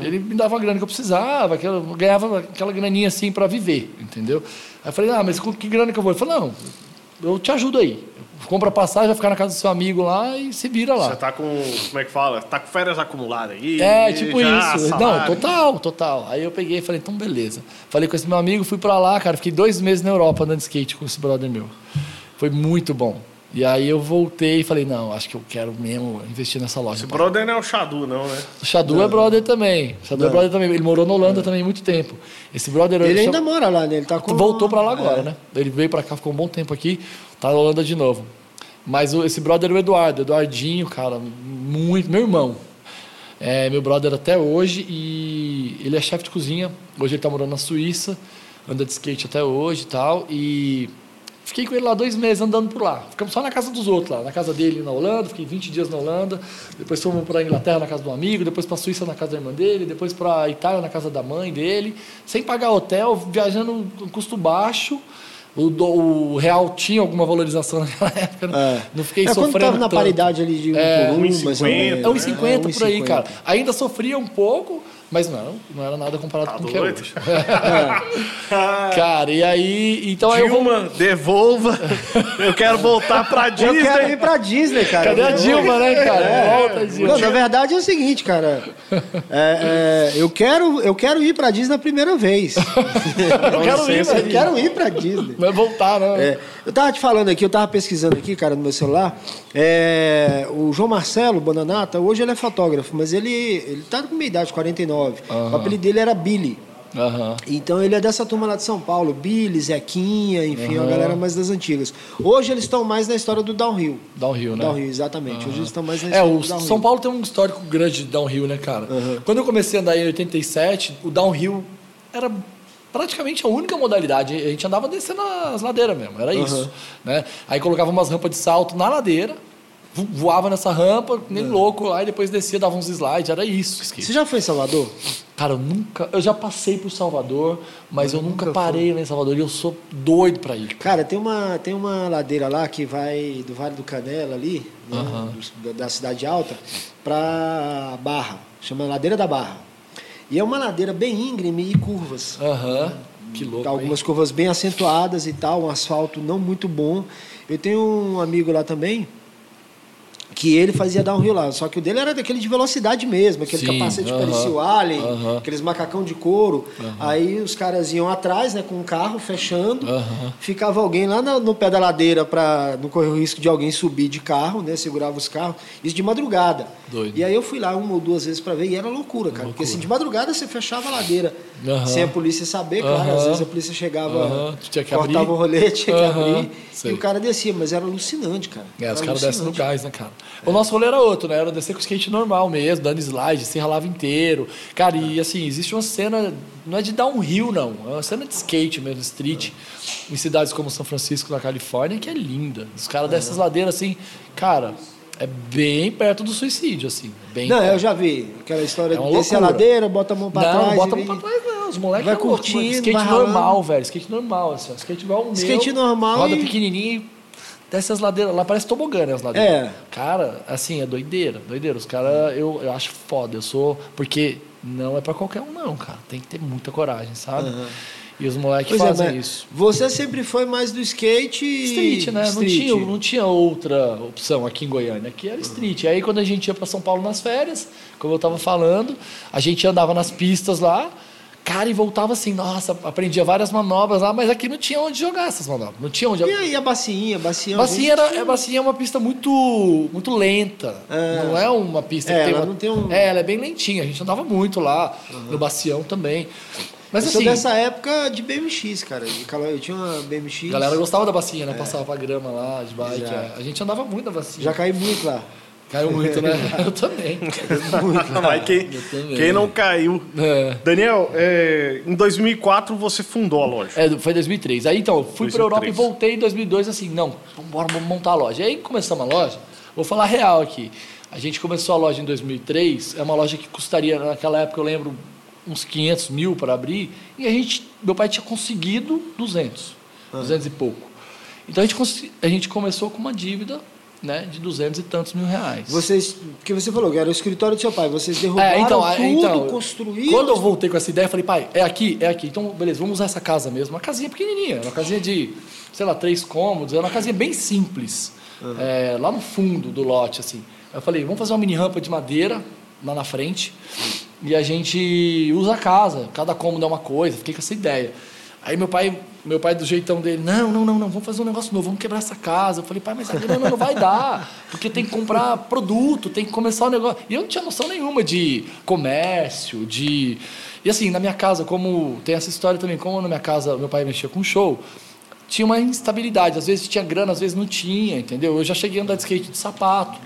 Ele me dava a grana que eu precisava, que eu ganhava aquela graninha assim para viver, entendeu? Aí eu falei, ah, mas com que grana que eu vou? Ele falou, não, eu te ajudo aí. Compra passagem, vai ficar na casa do seu amigo lá e se vira lá. Você tá com. Como é que fala? Tá com férias acumuladas aí. É, tipo já, isso. Não, salário. total, total. Aí eu peguei e falei, então beleza. Falei com esse meu amigo, fui pra lá, cara. Fiquei dois meses na Europa andando de skate com esse brother meu. Foi muito bom. E aí eu voltei e falei, não, acho que eu quero mesmo investir nessa loja. Esse brother não é o Xadu, não, né? O Xadu é brother também. O Xadu é brother também. Ele morou na Holanda também muito tempo. Esse brother... Ele chama- ainda mora lá, né? Ele tá com... Voltou pra lá agora, É. né? Ele veio pra cá, ficou um bom tempo aqui, tá na Holanda de novo. Mas o- esse brother é o Eduardo, Eduardinho, cara, muito. Meu irmão. É meu brother até hoje e ele é chefe de cozinha. Hoje ele tá morando na Suíça, anda de skate até hoje e tal. E fiquei com ele lá dois meses andando por lá. Ficamos só na casa dos outros lá, na casa dele na Holanda, fiquei 20 dias na Holanda. Depois fomos para Inglaterra na casa do amigo, depois para Suíça na casa da irmã dele, depois para Itália na casa da mãe dele, sem pagar hotel, viajando com custo baixo. O, do- o real tinha alguma valorização naquela <laughs> época, não, É. não fiquei é quando sofrendo tava na tanto. paridade ali de um É, por um, 1,50, mais ou menos. É 1,50 né? por aí, 1,50. cara. Ainda sofria um pouco, mas não, não era nada comparado Tá com o que é doido? hoje. <laughs> Cara, e aí. Então aí eu vou. Dilma, devolva. Eu quero voltar pra Eu Disney. quero ir pra Disney, cara. Cadê a Dilma, né, cara? É. Volta, Dilma. Não, na verdade é o seguinte, cara. É, é, eu, quero, eu quero ir pra Disney a primeira vez. <laughs> Eu quero ir, Eu velho. quero ir pra Disney. Vai voltar, né? É, eu tava te falando aqui, eu tava pesquisando aqui, cara, no meu celular. É, o João Marcelo Bonanata, hoje ele é fotógrafo, mas ele, ele tá com minha idade, 49. O Aham. apelido dele era Billy. Aham. Então ele é dessa turma lá de São Paulo, Billy, Zequinha, enfim, uma Aham. galera mais das antigas. Hoje eles estão mais na história do downhill. Downhill, né? Downhill, exatamente. Hoje eles estão mais na É, história o do downhill. São Paulo tem um histórico grande de downhill, né, cara? Uhum. Quando eu comecei a andar em 87, o downhill era praticamente a única modalidade. A gente andava descendo as ladeiras mesmo, era isso. Né? Aí colocava umas rampas de salto na ladeira, voava nessa rampa, nem louco, lá e depois descia, dava uns slides, era isso. skate. Você já foi em Salvador? Cara, eu nunca. Eu já passei por Salvador, mas eu, nunca, nunca parei lá em Salvador e eu sou doido pra ir. Cara, tem uma, tem uma ladeira lá que vai do Vale do Canela ali, né, Aham. do- da Cidade Alta, pra Barra. Chama Ladeira da Barra. E é uma ladeira bem íngreme e curvas. Aham. Que louco. hein? Algumas curvas bem acentuadas e tal, um asfalto não muito bom. Eu tenho um amigo lá também, que ele fazia downhill lá. Só que o dele era daquele de velocidade mesmo, aquele Sim, capacete aham, parecia o Alien, aham. aqueles macacão de couro. Aí os caras iam atrás, né, com o carro fechando. Ficava alguém lá no, no pé da ladeira para não correr o risco de alguém subir de carro, né, segurava os carros. Isso de madrugada. Doido. E aí eu fui lá uma ou duas vezes para ver e era loucura, cara. Porque assim, de madrugada você fechava a ladeira sem a polícia saber, claro. Às vezes a polícia chegava, cortava o rolê, tinha que abrir. Sei. E o cara descia, mas era alucinante, cara. É, Era os caras descem no gás, né, cara? O nosso rolê era outro, né? Era descer com skate normal mesmo, dando slide, se ralava inteiro. Cara, e assim, existe uma cena, não é de downhill, não. É uma cena de skate mesmo, street, em cidades como São Francisco, na Califórnia, que é linda. Os caras dessas ladeiras, assim, cara, é bem perto do suicídio, assim. Bem Não, perto. eu já vi. Aquela história É de descer a ladeira, bota a mão pra não, trás. bota a e mão pra trás, não. Os moleques Vai é curtindo. Skate vai normal, velho. Skate normal, assim. Skate igual o meu. Skate normal Roda e- pequenininho. Desce as ladeiras. Lá parece tobogã, né? As ladeiras. É. Cara, assim, é doideira. Doideira. Os caras, eu, eu acho foda. Eu sou... Porque não é pra qualquer um, não, cara. Tem que ter muita coragem, sabe? E os moleques Pois é, fazem mas isso. Você sempre foi mais do skate. Street, né? Não, street. tinha, não tinha outra opção aqui em Goiânia. Aqui era street. Aí quando a gente ia para São Paulo nas férias, como eu estava falando, a gente andava nas pistas lá, cara, e voltava assim, nossa, aprendia várias manobras lá, mas aqui não tinha onde jogar essas manobras. Não tinha onde. E aí a bacinha, a bacinha. Bacia, às vezes, era, é, bacia é uma pista muito, muito lenta. É. Não é uma pista É, que tem ela uma... não tem um- É, ela é bem lentinha. A gente andava muito lá, no Bacião também. Mas eu sou assim, dessa época de BMX, cara. Eu tinha uma BMX. a galera gostava da bacia, né? Passava pra grama lá, de bike. É. A gente andava muito na bacia. Já caí muito lá. <laughs> <laughs> Caiu muito, né? Eu também. Mas quem, Eu também. quem não caiu. É. Daniel, é, em 2004 você fundou a loja. É, foi 2003. Aí então, eu fui pra 2003. Europa e voltei em 2002 assim, não, vamos montar a loja. Aí começamos a loja, vou falar real aqui. A gente começou a loja em 2003, é uma loja que custaria, naquela época eu lembro, uns 500 mil para abrir, e a gente, meu pai tinha conseguido 200, 200 e pouco. Então a gente, a gente começou com uma dívida né, de 200 e tantos mil reais. Vocês. Porque você falou que era o escritório do seu pai. Vocês derrubaram É, então, tudo, então, construíram. Quando eu voltei com essa ideia, eu falei, pai, é aqui, é aqui. Então, beleza, vamos usar essa casa mesmo. Uma casinha pequenininha, uma casinha de, sei lá, três cômodos. Era uma casinha bem simples, é, lá no fundo do lote, assim. Eu falei, vamos fazer uma mini rampa de madeira lá na frente e a gente usa a casa. Cada cômodo é uma coisa. Fiquei com essa ideia. Aí meu pai, meu pai do jeitão dele, não, não, não, não, vamos fazer um negócio novo, vamos quebrar essa casa. Eu falei, pai, mas a grana não vai dar, porque tem que comprar produto, tem que começar o negócio. E eu não tinha noção nenhuma de comércio, de. E assim, na minha casa, como tem essa história também, como na minha casa meu pai mexia com show, tinha uma instabilidade. Às vezes tinha grana, às vezes não tinha, entendeu? Eu já cheguei a andar de skate de sapato.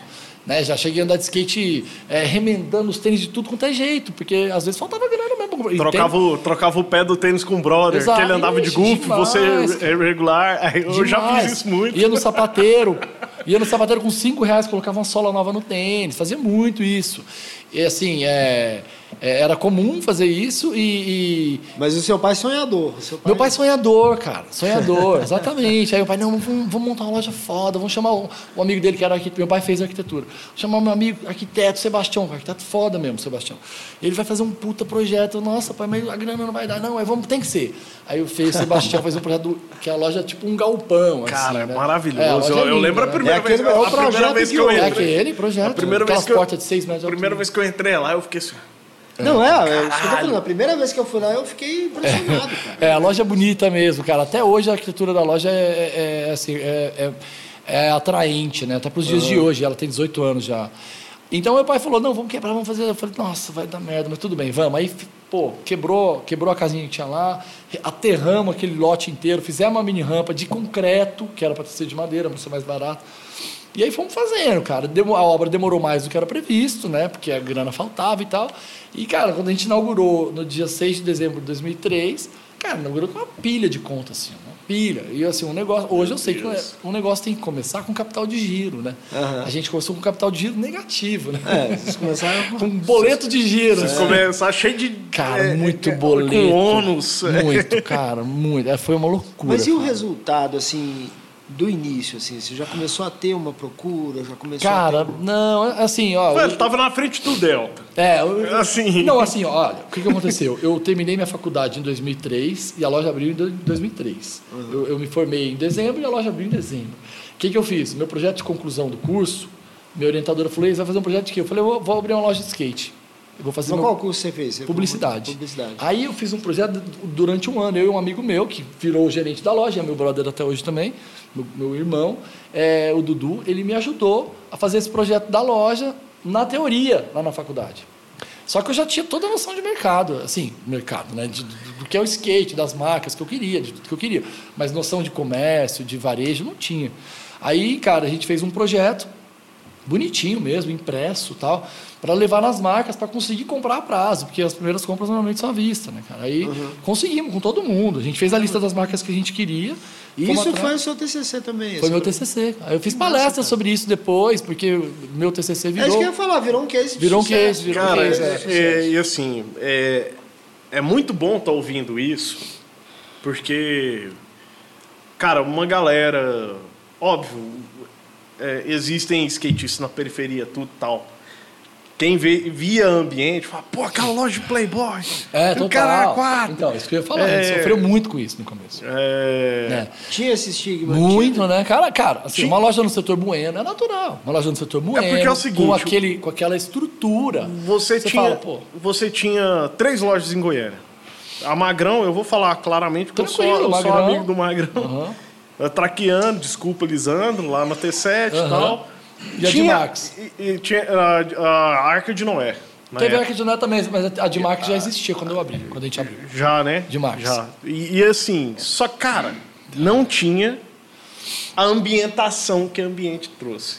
Né, já cheguei a andar de skate é, remendando os tênis de tudo quanto é jeito, porque às vezes faltava grana mesmo. E Trocava, o, trocava o pé do tênis com o brother, Exato. que ele andava de golfe, você é regular. <laughs> Eu já Demais. fiz isso muito. Ia no sapateiro, ia no sapateiro com cinco reais, colocava uma sola nova no tênis, fazia muito isso. E assim, é, é, era comum fazer isso e, e Mas o seu pai é sonhador. seu meu pai é sonhador, cara, sonhador, exatamente. Aí o pai, não, vamos, vamos montar uma loja foda, vamos chamar o, o amigo dele que era arquiteto, meu pai fez arquitetura. Vou chamar o meu amigo arquiteto, Sebastião, arquiteto foda mesmo, Sebastião. Ele vai fazer um puta projeto, nossa, pai, mas a grana não vai dar, não, aí vamos, tem que ser. Aí eu fiz, o Sebastião fez um projeto do- que a loja é tipo um galpão, Cara, assim, é né? maravilhoso. É, eu, é eu lembro a né? primeira É aquele- vez, é o a primeira projeto vez que eu eu- É entrei. aquele projeto, A primeira vez que eu- portas de 6 metros de A primeira vez que eu entrei lá, eu fiquei assim. Não, é, é isso que eu tô falando. A primeira vez que eu fui lá, eu fiquei impressionado, cara. <laughs> É, a loja é bonita mesmo, cara. Até hoje a arquitetura da loja é, é- é, assim, é, é- é atraente, né? Até para os dias de hoje. Ela tem 18 anos já. Então meu pai falou, não, vamos quebrar, vamos fazer. Eu falei, nossa, vai dar merda, mas tudo bem, vamos. Aí, pô, quebrou, quebrou a casinha que tinha lá, aterramos aquele lote inteiro, fizemos uma mini rampa de concreto, que era para ser de madeira, para ser mais barato. E aí fomos fazendo, cara. A obra demorou mais do que era previsto, né? Porque a grana faltava e tal. E, cara, quando a gente inaugurou no dia 6 de dezembro de 2003, cara, inaugurou com uma pilha de conta, assim, uma pilha. E, assim, um negócio... Hoje eu sei que um negócio tem que começar com capital de giro, né? Aham. A gente começou com capital de giro negativo, né? É, vocês começaram <laughs> Com boleto de giro. Vocês assim. começar cheio de. Cara, é, muito é, boleto. Com ônus. Muito, cara, muito. É, Foi uma loucura. Mas e o cara. resultado, assim, do início, assim? Você já começou a ter uma procura, já começou Cara, a ter... não, assim, ó. Ué, Ele tava na frente do Delta. É, eu- Assim. Não, assim, ó, olha, o que, que aconteceu? Eu terminei minha faculdade em 2003 e a loja abriu em do- 2003. Eu, eu me formei em dezembro e a loja abriu em dezembro. O que, que eu fiz? Meu projeto de conclusão do curso Minha orientadora falou, "Ei, você vai fazer um projeto de quê? Eu falei, eu vou, vou abrir uma loja de skate. Eu vou fazer Mas meu- qual curso você fez? Você Publicidade. Publicidade. Aí eu fiz um projeto durante um ano, eu e um amigo meu, que virou o gerente da loja, é meu brother até hoje também, meu, meu irmão, é, o Dudu, ele me ajudou a fazer esse projeto da loja na teoria, lá na faculdade. Só que eu já tinha toda a noção de mercado, assim, mercado, né? De- do, do que é o skate, das marcas que eu queria, de tudo que eu queria. Mas noção de comércio, de varejo, não tinha. Aí, cara, a gente fez um projeto bonitinho mesmo, impresso e tal, para levar nas marcas para conseguir comprar a prazo, porque as primeiras compras normalmente são à vista, né, cara? Aí conseguimos com todo mundo. A gente fez a lista das marcas que a gente queria. E isso atrás. foi o seu TCC também? Foi meu TCC. Aí eu fiz palestra sobre isso depois, porque meu TCC É virou. isso que eu ia falar, virou um case de Virou um case, virou um Cara, case, é- é- e assim, é, é muito bom estar ouvindo isso, porque, cara, uma galera, óbvio, é, existem skatistas na periferia, tudo tal. Quem vê, via ambiente fala, pô, aquela loja de Playboy. É, total. cara é. Então, isso que eu ia falar. A gente É. sofreu muito com isso no começo. É, né? Tinha esse estigma. Muito, tinha. né? Cara, cara, assim, Tinha- uma loja no setor bueno é natural. Uma loja no setor bueno, porque é o seguinte, com, aquele, com aquela estrutura. Você, Você tinha, fala, pô. você tinha três lojas em Goiânia. A Magrão, eu vou falar claramente porque eu sou, eu sou amigo do Magrão. Aham. Eu Traqueando, desculpa, Lisandro, lá na T7 e Aham. tal. E a de Max? E, e tinha a, a Arca de Noé. Teve a. Arca de Noé também, mas a de Max já existia quando eu abri, quando a gente abriu. Já, né? De Max. Já. E, e assim, só cara, não tinha a ambientação que o ambiente trouxe.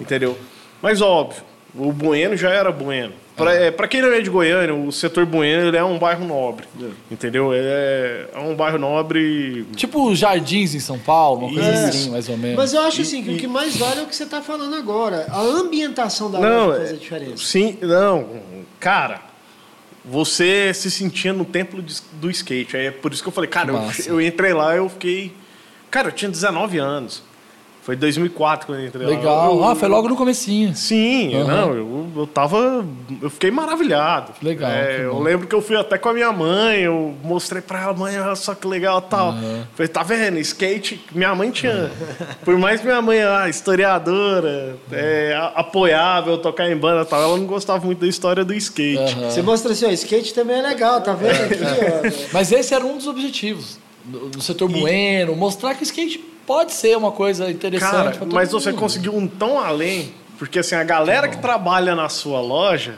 Entendeu? Mas óbvio, o Bueno já era Bueno. Pra, é, pra quem não é de Goiânia, o setor Bueno ele é um bairro nobre. Entendeu? É, é um bairro nobre. Tipo os jardins em São Paulo, uma coisa Isso. assim, mais ou menos. Mas eu acho assim que o que mais vale é o que você está falando agora. A ambientação da Não, loja faz é- a diferença. Sim, não, cara. Você se sentia no templo do skate. É por isso que eu falei, cara, eu, eu entrei lá, eu fiquei. Cara, eu tinha 19 anos. Foi 2004 quando eu entrei lá. Legal. Ah, foi logo no comecinho. Sim, Aham. não, eu, eu tava. Eu fiquei maravilhado. Legal, É, eu lembro que eu fui até com a minha mãe, eu mostrei pra ela, mãe, olha só que legal tal. Falei, tá vendo? Skate, minha mãe tinha. por mais que minha mãe, ah, historiadora, é, a- apoiava eu tocar em banda e tal, ela não gostava muito da história do skate. Você mostra assim, ó, skate também é legal, tá vendo <laughs> aqui, ó. Mas esse era um dos objetivos do, do setor bueno, mostrar que o skate pode ser uma coisa interessante. Cara, mas você mundo. conseguiu um tão além, porque assim, a galera que trabalha na sua loja,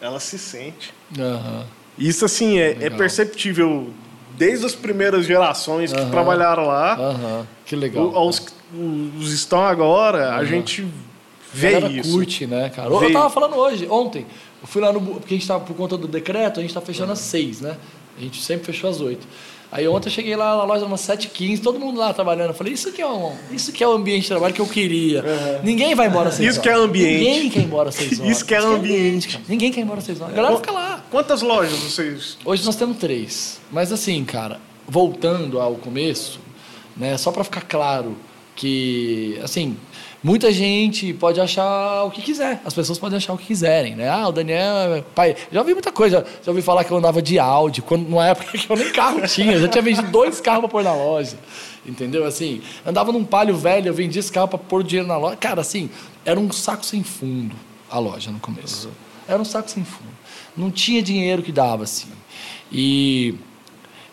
ela se sente. Aham. Isso, assim, é, é perceptível desde as primeiras gerações que Aham. trabalharam lá, Aham. Que legal. o- aos que os estão agora, a gente A vê galera isso. curte, né, cara? Eu Vê. tava falando hoje, ontem, eu fui lá no. Porque a gente tá, por conta do decreto, a gente tá fechando às seis, né? A gente sempre fechou às oito. Aí ontem eu cheguei lá na loja umas 7h15, todo mundo lá trabalhando. Eu falei, isso que é, um, isso que é o ambiente de trabalho que eu queria. Ninguém vai embora às 6 <laughs> Isso que é ambiente. Ninguém quer ir embora às 6 horas. Isso que é ambiente. cara. Ninguém quer ir embora às 6 horas. A galera fica lá. Quantas lojas vocês... Hoje nós temos três. Mas assim, cara, voltando ao começo, né, só para ficar claro que, assim, muita gente pode achar o que quiser. As pessoas podem achar o que quiserem, né? Ah, o Daniel é pai. Já ouvi muita coisa. Já ouvi falar que eu andava de Audi, quando, numa época <laughs> que eu nem carro tinha. Eu já tinha vendido dois carros para pôr na loja. Entendeu? Assim, andava num palio velho, eu vendia esse carro para pôr dinheiro na loja. Cara, assim, era um saco sem fundo a loja no começo. Era um saco sem fundo. Não tinha dinheiro que dava, assim. E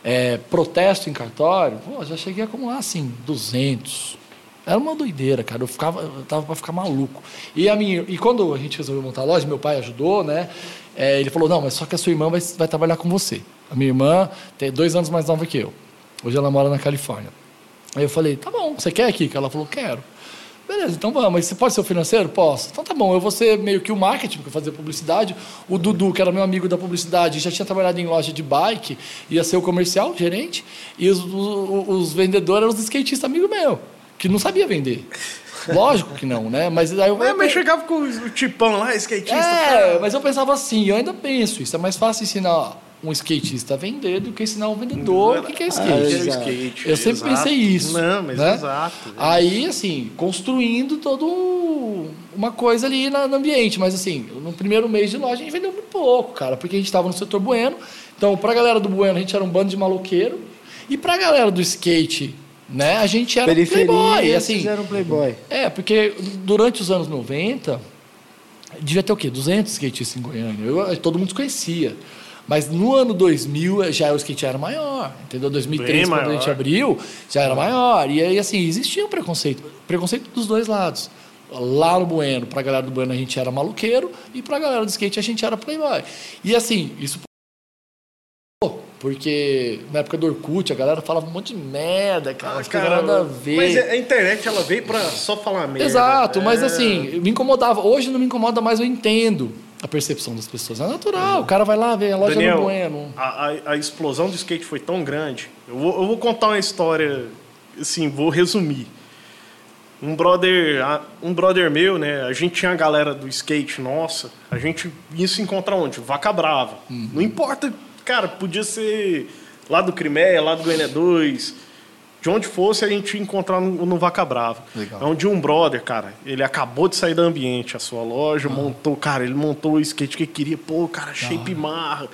é, protesto em cartório, pô, já cheguei a acumular assim, 200. Era uma doideira, cara. Eu ficava, eu tava para ficar maluco. E a minha, e quando a gente resolveu montar a loja, meu pai ajudou, né? É, ele falou: "Não, mas só que a sua irmã vai, vai trabalhar com você. A minha irmã tem dois anos mais nova que eu. Hoje ela mora na Califórnia. Aí eu falei: "Tá bom, você quer aqui?" Ela falou: "Quero." Beleza, então vamos. Mas você pode ser o financeiro? Posso. Então tá bom, eu vou ser meio que o marketing, porque eu fazia publicidade. O Dudu, que era meu amigo da publicidade, já tinha trabalhado em loja de bike, ia ser o comercial, gerente. E os, os, os vendedores eram os skatistas amigo meu, que não sabia vender. Lógico que não, né? Mas aí eu. É, mas chegava com o tipão lá, skatista. É, cara. mas eu pensava assim, eu ainda penso, isso é mais fácil ensinar um skatista a vender do que ensinar um vendedor o que que é skate. Que é skate, Eu sempre exato. pensei isso. Não, mas né? exato. Aí, assim, construindo todo um- uma coisa ali na- no ambiente. Mas, assim, no primeiro mês de loja a gente vendeu muito pouco, cara, porque a gente estava no setor bueno. Então, pra galera do bueno, a gente era um bando de maloqueiro. E pra galera do skate né? A gente era Periferia, playboy, assim. playboy. É, porque durante os anos 90, devia ter o quê? 200 skatistas em Goiânia. Eu, todo mundo se conhecia. Mas no ano 2000 já o skate era maior, entendeu? 2003, Bem quando a gente abriu, já era maior. E aí, assim, existia um preconceito. Preconceito dos dois lados. Lá no Bueno, pra galera do Bueno a gente era maluqueiro, e pra galera do skate a gente era playboy. E assim, isso porque na época do Orkut a galera falava um monte de merda, cara, Ah, coisas nada a ver. Mas a internet ela veio pra só falar merda. Exato, mas É. assim, me incomodava. Hoje não me incomoda mais, eu entendo a percepção das pessoas. É natural, o cara vai lá ver a loja Daniel, no Bueno. a, a, a explosão do skate foi tão grande. Eu vou, eu vou contar uma história, assim, vou resumir. Um brother, um brother meu, né? A gente tinha a galera do skate nossa. A gente ia se encontrar onde? Vaca Brava. Uhum. Não importa, cara, podia ser lá do Crimeia, lá do Goiânia 2. De onde fosse, a gente ia encontrar no, no Vaca Brava. Legal. É onde um brother, cara, ele acabou de sair do ambiente, a sua loja, montou, cara, ele montou o skate que ele queria. Pô, cara, shape marra.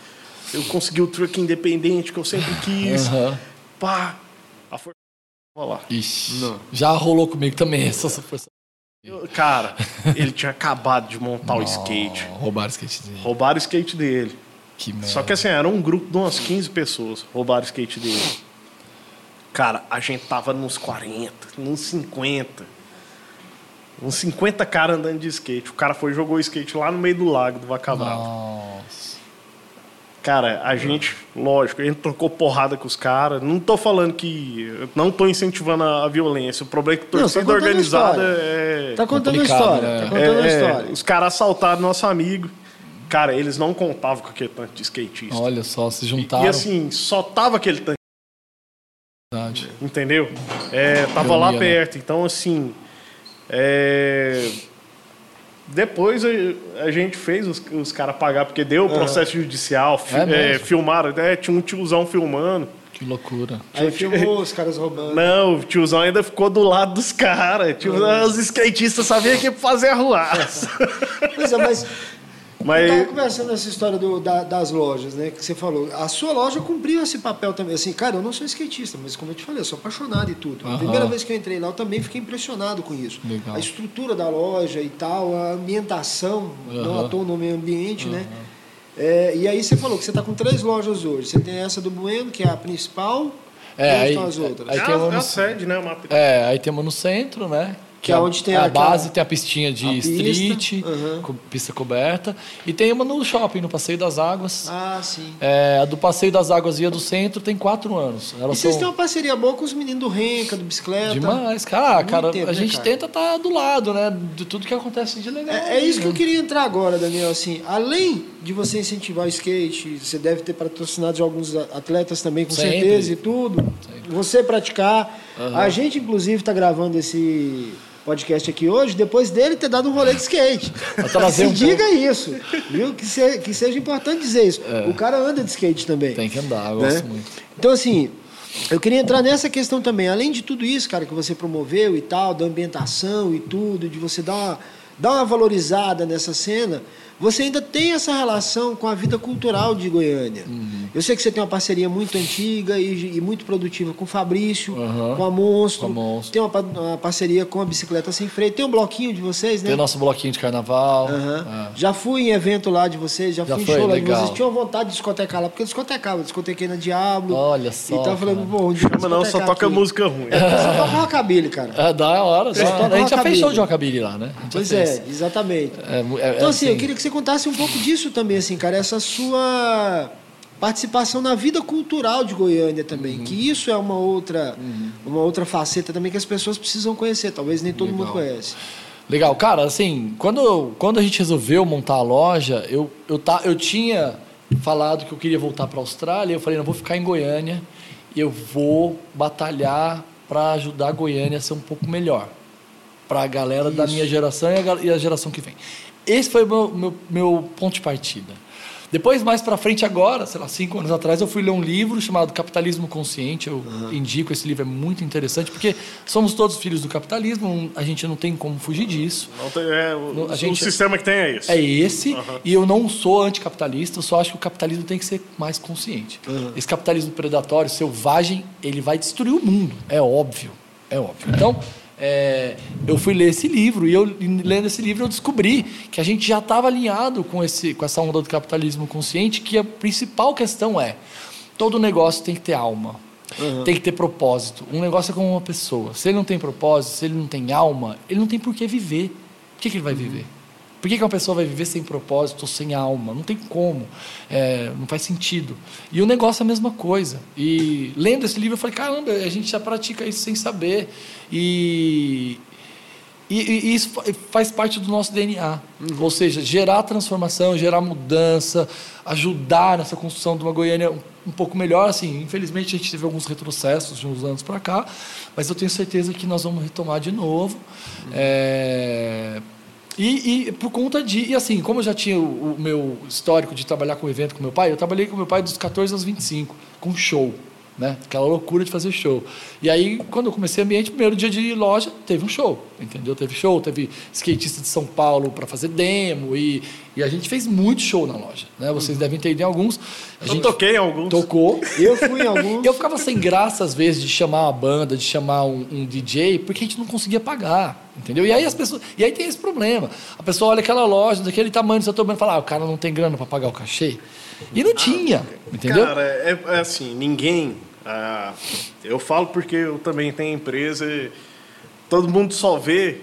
Eu consegui o truck independente que eu sempre quis. Aham. Pá. A força. Olha lá. Ixi, já rolou comigo também essa força. Eu- Cara, ele tinha acabado de montar o skate. Roubaram o skate dele. Roubaram o skate dele. Que merda. Só que assim, era um grupo de umas 15 pessoas. Roubaram o skate dele. Cara, a gente tava nos 40, nos 50. Uns 50 caras andando de skate. O cara foi e jogou o skate lá no meio do lago do Vaca Brava. Nossa. Cara, a gente, lógico, a gente trocou porrada com os caras. Não tô falando que. Não tô incentivando a, a violência. O problema é que Não, torcida tá contando a organizada é. Tá contando a história. né? Tá contando a é, é, história. Os caras assaltaram nosso amigo. Cara, eles não contavam com aquele tanque de skatista. Olha só, se E, juntaram. e assim, só tava aquele tanque, Verdade. entendeu? É, tava lá Ironia, né? perto. Então, assim. é, Depois a, a gente fez os, os caras pagar, porque deu o processo judicial, fi- É é, filmaram, né? tinha um tiozão filmando. Que loucura. Aí filmou os caras roubando. Não, o tiozão ainda ficou do lado dos caras. Tio, Os skatistas sabiam que ia fazer arruaça. Pois é, mas eu Mas conversando essa história do- da- das lojas, né? Que você falou. A sua loja cumpriu esse papel também. Assim, cara, eu não sou skatista, mas como eu te falei, eu sou apaixonado e tudo. A Aham. primeira vez que eu entrei lá, eu também fiquei impressionado com isso. Legal. A estrutura da loja e tal, a ambientação, não Aham. à toa no meio ambiente, né? É, e aí você falou que você está com três lojas hoje. Você tem essa do Bueno, que é a principal. É, aí- estão as outras? aí é, tem a, uma a no- sede, né? É, aí temos no centro, né? Que é onde tem a, aquela- base, tem a pistinha de a pista, street, aham. com pista coberta. E tem uma no shopping, no Passeio das Águas. Ah, sim. É, a do Passeio das Águas e a do centro tem quatro anos. E Elas vocês são têm uma parceria boa com os meninos do Renca, do Bicicleta. demais. Cara, cara tempo, a né, gente cara? tenta estar do lado, né? De tudo que acontece de legal. É, é isso que eu né? queria entrar agora, Daniel. Assim, além de você incentivar o skate, você deve ter patrocinado de alguns atletas também, com Sempre. certeza, e tudo. Sempre. Você praticar. Aham. A gente, inclusive, está gravando esse podcast aqui hoje, depois dele ter dado um rolê de skate. <laughs> Se um diga isso, viu? Que, se- que seja importante dizer isso. O cara anda de skate também. É. Tem que andar, eu né? gosto muito. Então, assim, eu queria entrar nessa questão também. Além de tudo isso, cara, que você promoveu e tal, da ambientação e tudo, de você dar uma, dar uma valorizada nessa cena, você ainda tem essa relação com a vida cultural de Goiânia. Uhum. Eu sei que você tem uma parceria muito antiga e, e muito produtiva com o Fabrício, Aham. com a Monstro. Com a Monstro. Tem uma, uma parceria com a Bicicleta Sem Freio. Tem um bloquinho de vocês, né? Tem o nosso bloquinho de carnaval. Aham. é. Já fui em evento lá de vocês, já, Já fui em foi? show lá de Legal. vocês. Tinham vontade de discotecar lá, porque eu discotecava, eu discotequei na Diablo. Olha só, Então eu falei, cara. bom, onde Mas não, só toca música ruim. Só toca rockabilly, cara. É, da hora. Dá. tocam A gente já fez show de rockabilly lá, né? Pois fez. é, exatamente. É, é- Então, é assim, eu queria que você contasse um pouco disso também, assim, cara, essa sua participação na vida cultural de Goiânia Uhum. também, que isso é uma outra, uma outra faceta também que as pessoas precisam conhecer, talvez nem todo mundo Legal. conhece. Legal, cara, assim, quando, quando a gente resolveu montar a loja, eu, eu, tá, eu tinha falado que eu queria voltar para a Austrália, eu falei, não, vou ficar em Goiânia e eu vou batalhar para ajudar a Goiânia a ser um pouco melhor. Para a galera da Isso. minha geração e a, e a geração que vem. Esse foi o meu, meu, meu ponto de partida. Depois, mais para frente agora, sei lá, cinco anos atrás, eu fui ler um livro chamado Capitalismo Consciente. Eu indico, esse livro é muito interessante, porque somos todos filhos do capitalismo, a gente não tem como fugir disso. Não tem- é, o, a o gente- sistema que tem é esse. É esse, e eu não sou anticapitalista, eu só acho que o capitalismo tem que ser mais consciente. Esse capitalismo predatório, selvagem, ele vai destruir o mundo, é óbvio, é óbvio. Então, é, eu fui ler esse livro, e eu lendo esse livro eu descobri que a gente já estava alinhado com, esse, com essa onda do capitalismo consciente, que a principal questão é, todo negócio tem que ter alma, tem que ter propósito. Um negócio é como uma pessoa, se ele não tem propósito, se ele não tem alma, ele não tem por que viver. Por que, que ele vai viver? Por que, que uma pessoa vai viver sem propósito, sem alma? Não tem como. É, não faz sentido. E o negócio é a mesma coisa. E lendo esse livro, eu falei: caramba, a gente já pratica isso sem saber. E, e, e isso fa- faz parte do nosso DNA. Ou seja, gerar transformação, gerar mudança, ajudar nessa construção de uma Goiânia um, pouco melhor. Assim, infelizmente, a gente teve alguns retrocessos de uns anos para cá, mas eu tenho certeza que nós vamos retomar de novo. É, e, e por conta de. E assim, como eu já tinha o, o meu histórico de trabalhar com evento com meu pai, eu trabalhei com meu pai dos 14 aos 25, com show. Né? Aquela loucura de fazer show. E aí, quando eu comecei ambiente, primeiro dia de loja, teve um show, entendeu? Teve show, teve skatista de São Paulo para fazer demo e, e a gente fez muito show na loja, né? Vocês devem ter ido em alguns. A Eu gente toquei em alguns. tocou. Eu fui em alguns. Eu ficava sem graça, às vezes, de chamar uma banda, de chamar um, um DJ, porque a gente não conseguia pagar, entendeu? E aí as pessoas. E aí tem esse problema. A pessoa olha aquela loja daquele tamanho, você tomando e fala, ah, o cara não tem grana para pagar o cachê. E não tinha, entendeu? Cara, é, é assim, ninguém. Ah, eu falo porque eu também tenho empresa. e todo mundo só vê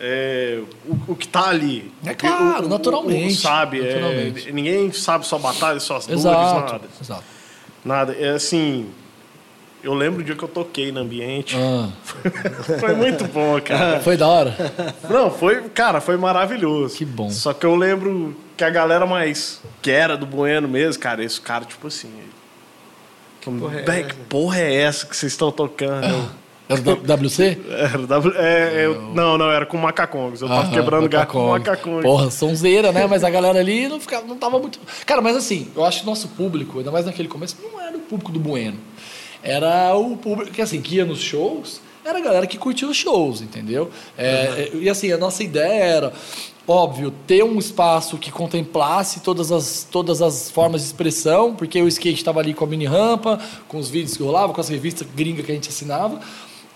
é, o, o que tá ali. É O claro, o- o- naturalmente, o sabe, é, naturalmente. ninguém sabe só batalha, só as dores, exato. nada. exato. Nada. É assim. Eu lembro o dia que eu toquei no ambiente. Ah, <laughs> Foi muito bom, cara. <laughs> foi da hora? Não, foi, cara, foi maravilhoso. Que bom. Só que eu lembro que a galera mais que era do Bueno mesmo, cara, esse cara, tipo assim. Que porra é que porra é essa que vocês estão tocando? Era do WC? Era W- <laughs> é, eu- não, não, era com macacongos. Eu tava Aham, quebrando gato com macacongos. Porra, sonzeira, né? Mas a galera ali não, ficava, não tava muito. Cara, mas assim, eu acho que o nosso público, ainda mais naquele começo, não era o público do Bueno. Era o público que, assim, que ia nos shows, era a galera que curtia os shows, entendeu? É, é, E assim, a nossa ideia era, óbvio, ter um espaço que contemplasse todas as, todas as formas de expressão, porque o skate estava ali com a mini rampa, com os vídeos que rolavam, com as revistas gringas que a gente assinava.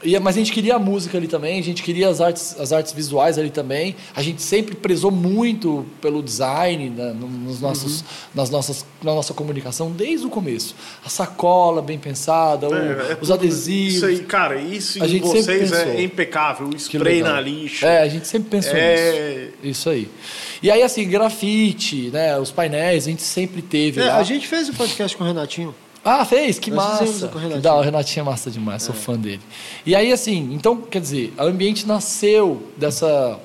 E, mas a gente queria a música ali também, a gente queria as artes, as artes visuais ali também. A gente sempre prezou muito pelo design né, no- nos nossos, nas nossas, na nossa comunicação desde o começo. A sacola bem pensada, o- É, é os adesivos. Isso aí, cara, isso A gente sempre vocês é impecável. O spray na lixa. É, a gente sempre pensou É. nisso. Isso aí. E aí, assim, grafite, né? Os painéis, a gente sempre teve. É, a gente fez o podcast com o Renatinho. Ah, fez? Que Nós massa. com o Que Renatinho. da o Renatinho é massa demais, sou fã dele. E aí, assim, então, quer dizer, a ambiente nasceu dessa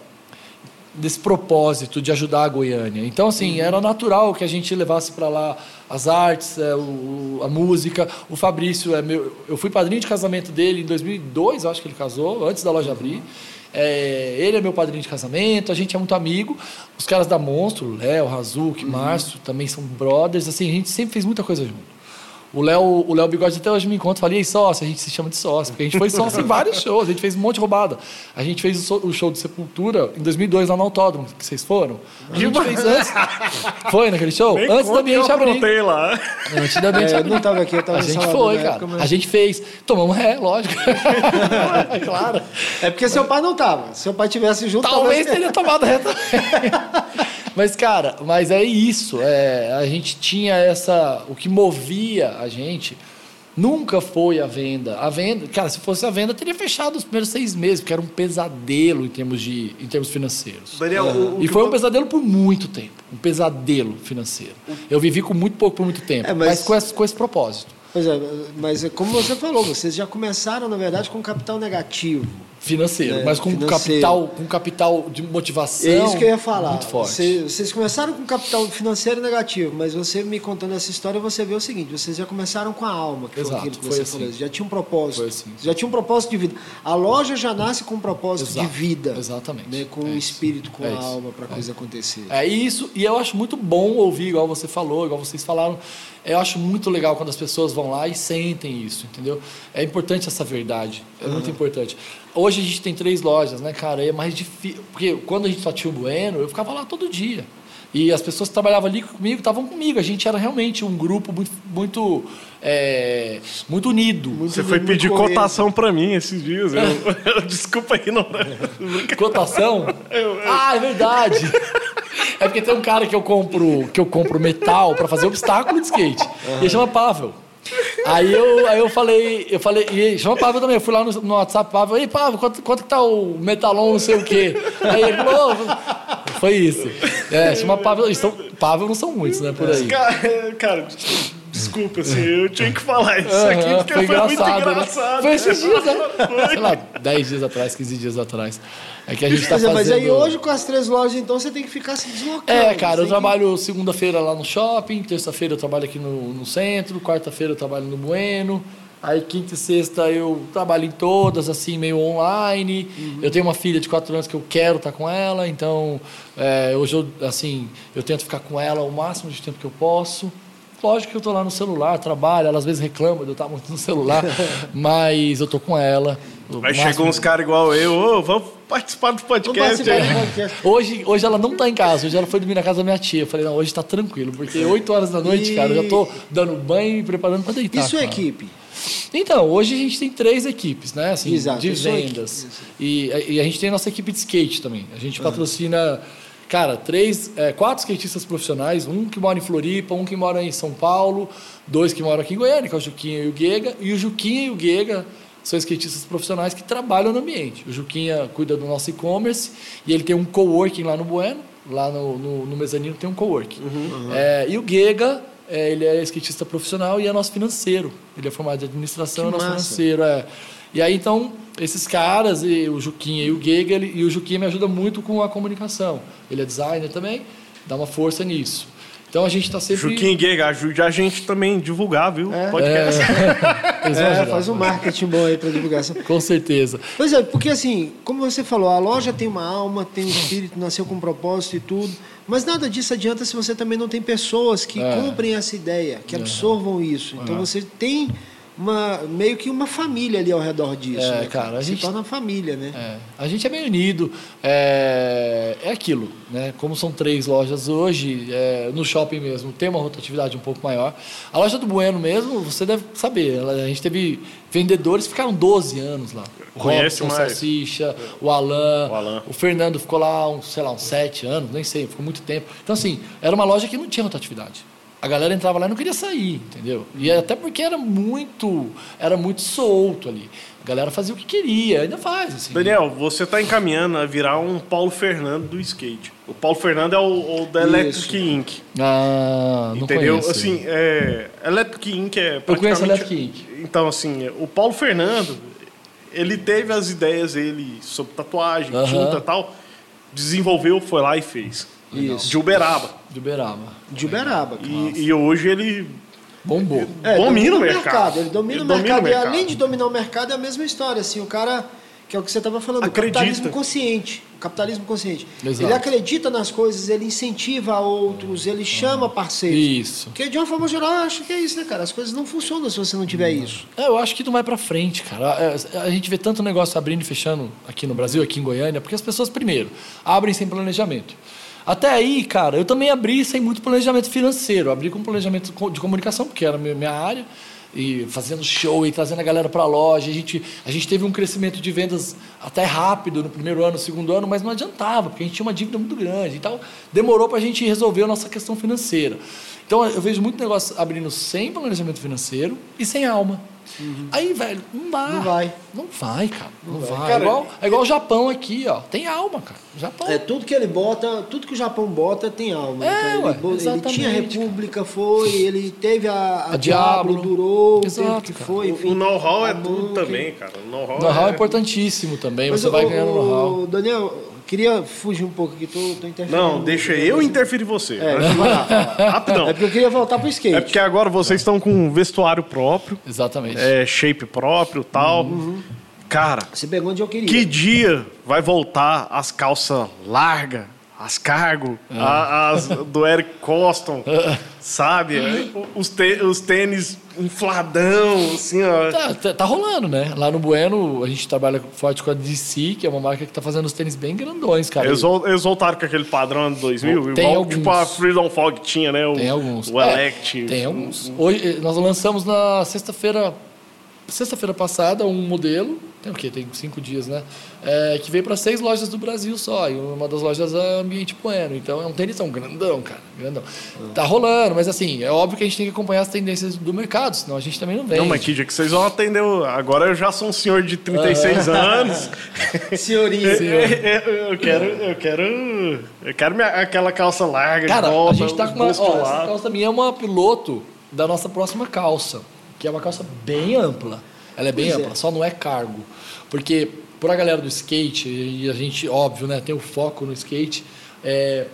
desse propósito de ajudar a Goiânia. Então, assim, era natural que a gente levasse para lá as artes, é, o- o- a música. O Fabrício é meu. Eu fui padrinho de casamento dele em 2002, eu acho que ele casou, antes da loja abrir. É, ele é meu padrinho de casamento, a gente é muito amigo. Os caras da Monstro, Léo, Razuc, Márcio, também são brothers. Assim, a gente sempre fez muita coisa junto. O Léo, o Léo Bigode até hoje me encontra e fala, e aí, sócio? A gente se chama de sócio, porque a gente foi sócio em vários <laughs> shows, a gente fez um monte de roubada. A gente fez o, show de Sepultura em 2002 lá no Autódromo, que vocês foram. A gente fez antes. Foi naquele show? Nem antes do ambiente eu abrir. lá. Antes do ambiente É, eu abrir. não tava aqui, eu tava A gente foi, cara. época, mas- A gente fez. Tomamos ré, lógico. <laughs> claro. É porque seu pai não tava. Se seu pai tivesse junto, Talvez teria tomado ré também. <laughs> mas, cara, mas é isso. É, a gente tinha essa. O que movia a gente nunca foi a venda. A venda, cara, se fosse a venda, teria fechado os primeiros seis meses, porque era um pesadelo em termos, de, em termos financeiros. Daniel, o, o E foi um pesadelo por muito tempo. Um pesadelo financeiro. Eu vivi com muito pouco por muito tempo, É, mas, mas- com, esse, com esse propósito. Pois é, mas é como você falou, vocês já começaram, na verdade, com capital negativo. Financeiro, É, mas com financeiro. capital, com capital de motivação. É isso que eu ia falar. Muito forte. Você- vocês começaram com capital financeiro negativo, mas você me contando essa história, você vê o seguinte: vocês já começaram com a alma, que foi Exato, aquilo que foi você assim. falou. Já tinha um propósito. Foi assim. Já tinha um propósito de vida. A loja já nasce com um propósito Exato, de vida. exatamente. Né, com É o espírito, com É a alma, para a coisa acontecer. É isso, e eu acho muito bom ouvir, igual você falou, igual vocês falaram. Eu acho muito legal quando as pessoas vão lá e sentem isso, entendeu? É importante essa verdade, é muito importante. Hoje a gente tem três lojas, né, cara? E é mais difícil. Porque quando a gente só tinha o Bueno, eu ficava lá todo dia. E as pessoas que trabalhavam ali comigo estavam comigo. A gente era realmente um grupo muito, muito, é, muito unido. Você foi muito pedir cotação pra mim esses dias. Eu, <laughs> <laughs> desculpa aí, não. <laughs> Cotação? Ah, é verdade. É porque tem um cara que eu compro, que eu compro metal para fazer obstáculo de skate. E ele chama Pavel. Aí eu, aí eu falei, eu falei, e chama Pavel também. Eu fui lá no, no WhatsApp, Pavel, ei, Pavel, quanto, quanto que tá o metalon, não sei o quê? Aí ele falou, "Oh, foi isso. É, chama Pavel. Eles são, Pavel não são muitos, né, por aí. Cara, cara, desculpa, assim, eu tinha que falar isso aqui porque foi, muito né? engraçado. Foi esses dias, né? Sei lá, 10 dias atrás, 15 dias atrás. É que a gente tá Pois é, fazendo... mas aí hoje com as três lojas, então você tem que ficar se deslocando. É, cara, eu tem trabalho segunda-feira lá no shopping, terça-feira eu trabalho aqui no, no centro, quarta-feira eu trabalho no Bueno, aí quinta e sexta eu trabalho em todas, assim, meio online. Eu tenho uma filha de quatro anos que eu quero estar com ela, então é, hoje eu, assim, eu tento ficar com ela o máximo de tempo que eu posso. Lógico que eu tô lá no celular, trabalho, ela às vezes reclama de eu estar muito no celular, <laughs> mas eu tô com ela. máximo- chegou uns caras igual eu, ô, vamos participar do podcast participar aí. do podcast. Hoje, hoje ela não tá em casa, hoje ela foi dormir na casa da minha tia. Eu falei, não, hoje tá tranquilo, porque 8 horas da noite, E- cara, eu já tô dando banho e preparando pra deitar. E sua cara. equipe? Então, hoje a gente tem três equipes, né? Assim, Exato, de vendas. E, e a gente tem a nossa equipe de skate também. A gente patrocina, cara, três, é, quatro skatistas profissionais, um que mora em Floripa, um que mora em São Paulo, dois que moram aqui em Goiânia, que é o Juquinha e o Guega. E o Juquinha e o Guega são skatistas profissionais que trabalham no ambiente. O Juquinha cuida do nosso e-commerce e ele tem um coworking lá no Bueno, lá no, no, no mezanino tem um coworking. É, e o Guega, é, ele é skatista profissional e é nosso financeiro. Ele é formado de administração, Que é nosso massa. financeiro. É. E aí, então, esses caras, e o Juquinha e o Guega, ele- e o Juquinha me ajuda muito com a comunicação. Ele é designer também, dá uma força nisso. Então a gente está sempre. Juquinho Guega, ajude a gente também divulgar, viu? É. Podcast. <laughs> É, ajudar. faz um marketing bom aí para divulgação. Com certeza. Pois é, porque assim, como você falou, a loja tem uma alma, tem um <laughs> espírito, nasceu com um propósito e tudo. Mas nada disso adianta se você também não tem pessoas que É. comprem essa ideia, que absorvam isso. Então você tem uma meio que uma família ali ao redor disso. É, né, cara, a Se gente- torna família, né? É, a gente é bem unido. É, é aquilo, né? Como são três lojas hoje, é, no shopping mesmo, tem uma rotatividade um pouco maior. A loja do Bueno mesmo, você deve saber, ela- a gente teve vendedores que ficaram 12 anos lá. O Conhece Robson, mais. Salsicha, o Alan, O Alan. o Fernando ficou lá, uns, sei lá, uns sete anos, nem sei, ficou muito tempo. Então, assim, era uma loja que não tinha rotatividade. A galera entrava lá e não queria sair, entendeu? E até porque era muito, era muito solto ali. A galera fazia o que queria, ainda faz, assim. Daniel, você tá encaminhando a virar um Paulo Fernando do skate. O Paulo Fernando é o, o da Isso. Electric Inc. Ah, não entendeu? conheço. Assim, é, Electric Inc. é Eu conheço praticamente... Electric Inc. Então, assim, o Paulo Fernando, ele teve as ideias dele sobre tatuagem, Aham. tinta e tal, desenvolveu, foi lá e fez. Isso. De Uberaba. De Uberaba. De Uberaba. E, e hoje ele Bombou. É, domina o mercado. Ele domina, Ele o, domina mercado, o mercado. E além de dominar o mercado, é a mesma história. Assim, o cara, que é o que você estava falando, Acredita. o capitalismo consciente. O capitalismo consciente. Exato. Ele acredita nas coisas, ele incentiva outros, ele chama parceiros. Isso. Porque, de uma forma geral, eu acho que é isso, né, cara? As coisas não funcionam se você não tiver isso. É, eu acho que não vai pra frente, cara. É, A gente vê tanto negócio abrindo e fechando aqui no Brasil, aqui em Goiânia, porque as pessoas, primeiro, abrem sem planejamento. Até aí, cara, eu também abri sem muito planejamento financeiro. Abri com planejamento de comunicação, porque era minha área, e fazendo show e trazendo a galera para a loja. A gente, a gente teve um crescimento de vendas até rápido no primeiro ano, no segundo ano, mas não adiantava, porque a gente tinha uma dívida muito grande. Então, demorou para a gente resolver a nossa questão financeira. Então, eu vejo muito negócio abrindo sem planejamento financeiro e sem alma. Aí, velho, não dá. Não vai. Não vai, cara. Não, vai. Cara, é, igual, é igual o Japão aqui, ó. Tem alma, cara. O Japão. É, tudo que ele bota, tudo que o Japão bota tem alma. É, Então, ué, ele, ele tinha república, foi, ele teve a, a, A Diablo, Diablo. durou o Exato, tempo que cara. foi. O- enfim, o know-how é tudo também, cara. O know-how, know-how é é... importantíssimo também. Mas você o- vai ganhando o- know-how. Daniel, queria fugir um pouco aqui, tô, tô interferindo. Não, deixa eu interferir em você. É, Mas- vai lá. Rapidão. <laughs> É porque eu queria voltar pro skate. É porque agora vocês estão com um vestuário próprio, Exatamente. é, shape próprio tal. Cara, Você pegou onde eu queria. que dia vai voltar as calças largas, as cargo, as do Eric Coston, sabe? Os, tê- os tênis infladão, assim, ó. Tá, tá- tá rolando, né? Lá no Bueno, a gente trabalha forte com a DC, que é uma marca que tá fazendo os tênis bem grandões, cara. Eles, eles voltaram com aquele padrão de 2000, Tem igual alguns. tipo a Freedom Fog tinha, né? O, Tem alguns. O É, Elect. tem alguns. Hoje, nós lançamos na sexta-feira. Sexta-feira passada, um modelo. Tem o quê? Tem cinco dias, né? É, que veio para seis lojas do Brasil só. E uma das lojas é Ambiente Bueno. Então é um tênisão grandão, cara. Grandão. Tá rolando, mas assim, é óbvio que a gente tem que acompanhar as tendências do mercado, senão a gente também não vende. Não, mas que dia que vocês vão atender? Agora eu já sou um senhor de 36 anos. <laughs> Senhorinho. eu quero, eu quero, eu quero minha- aquela calça larga Cara, de volta, a gente tá com uma. Ó, essa calça minha é uma piloto da nossa próxima calça, que é uma calça bem ampla. Ela é bem Pois é. ampla, só não é cargo. Porque, por a galera do skate, e a gente, óbvio, né, tem o foco no skate, é,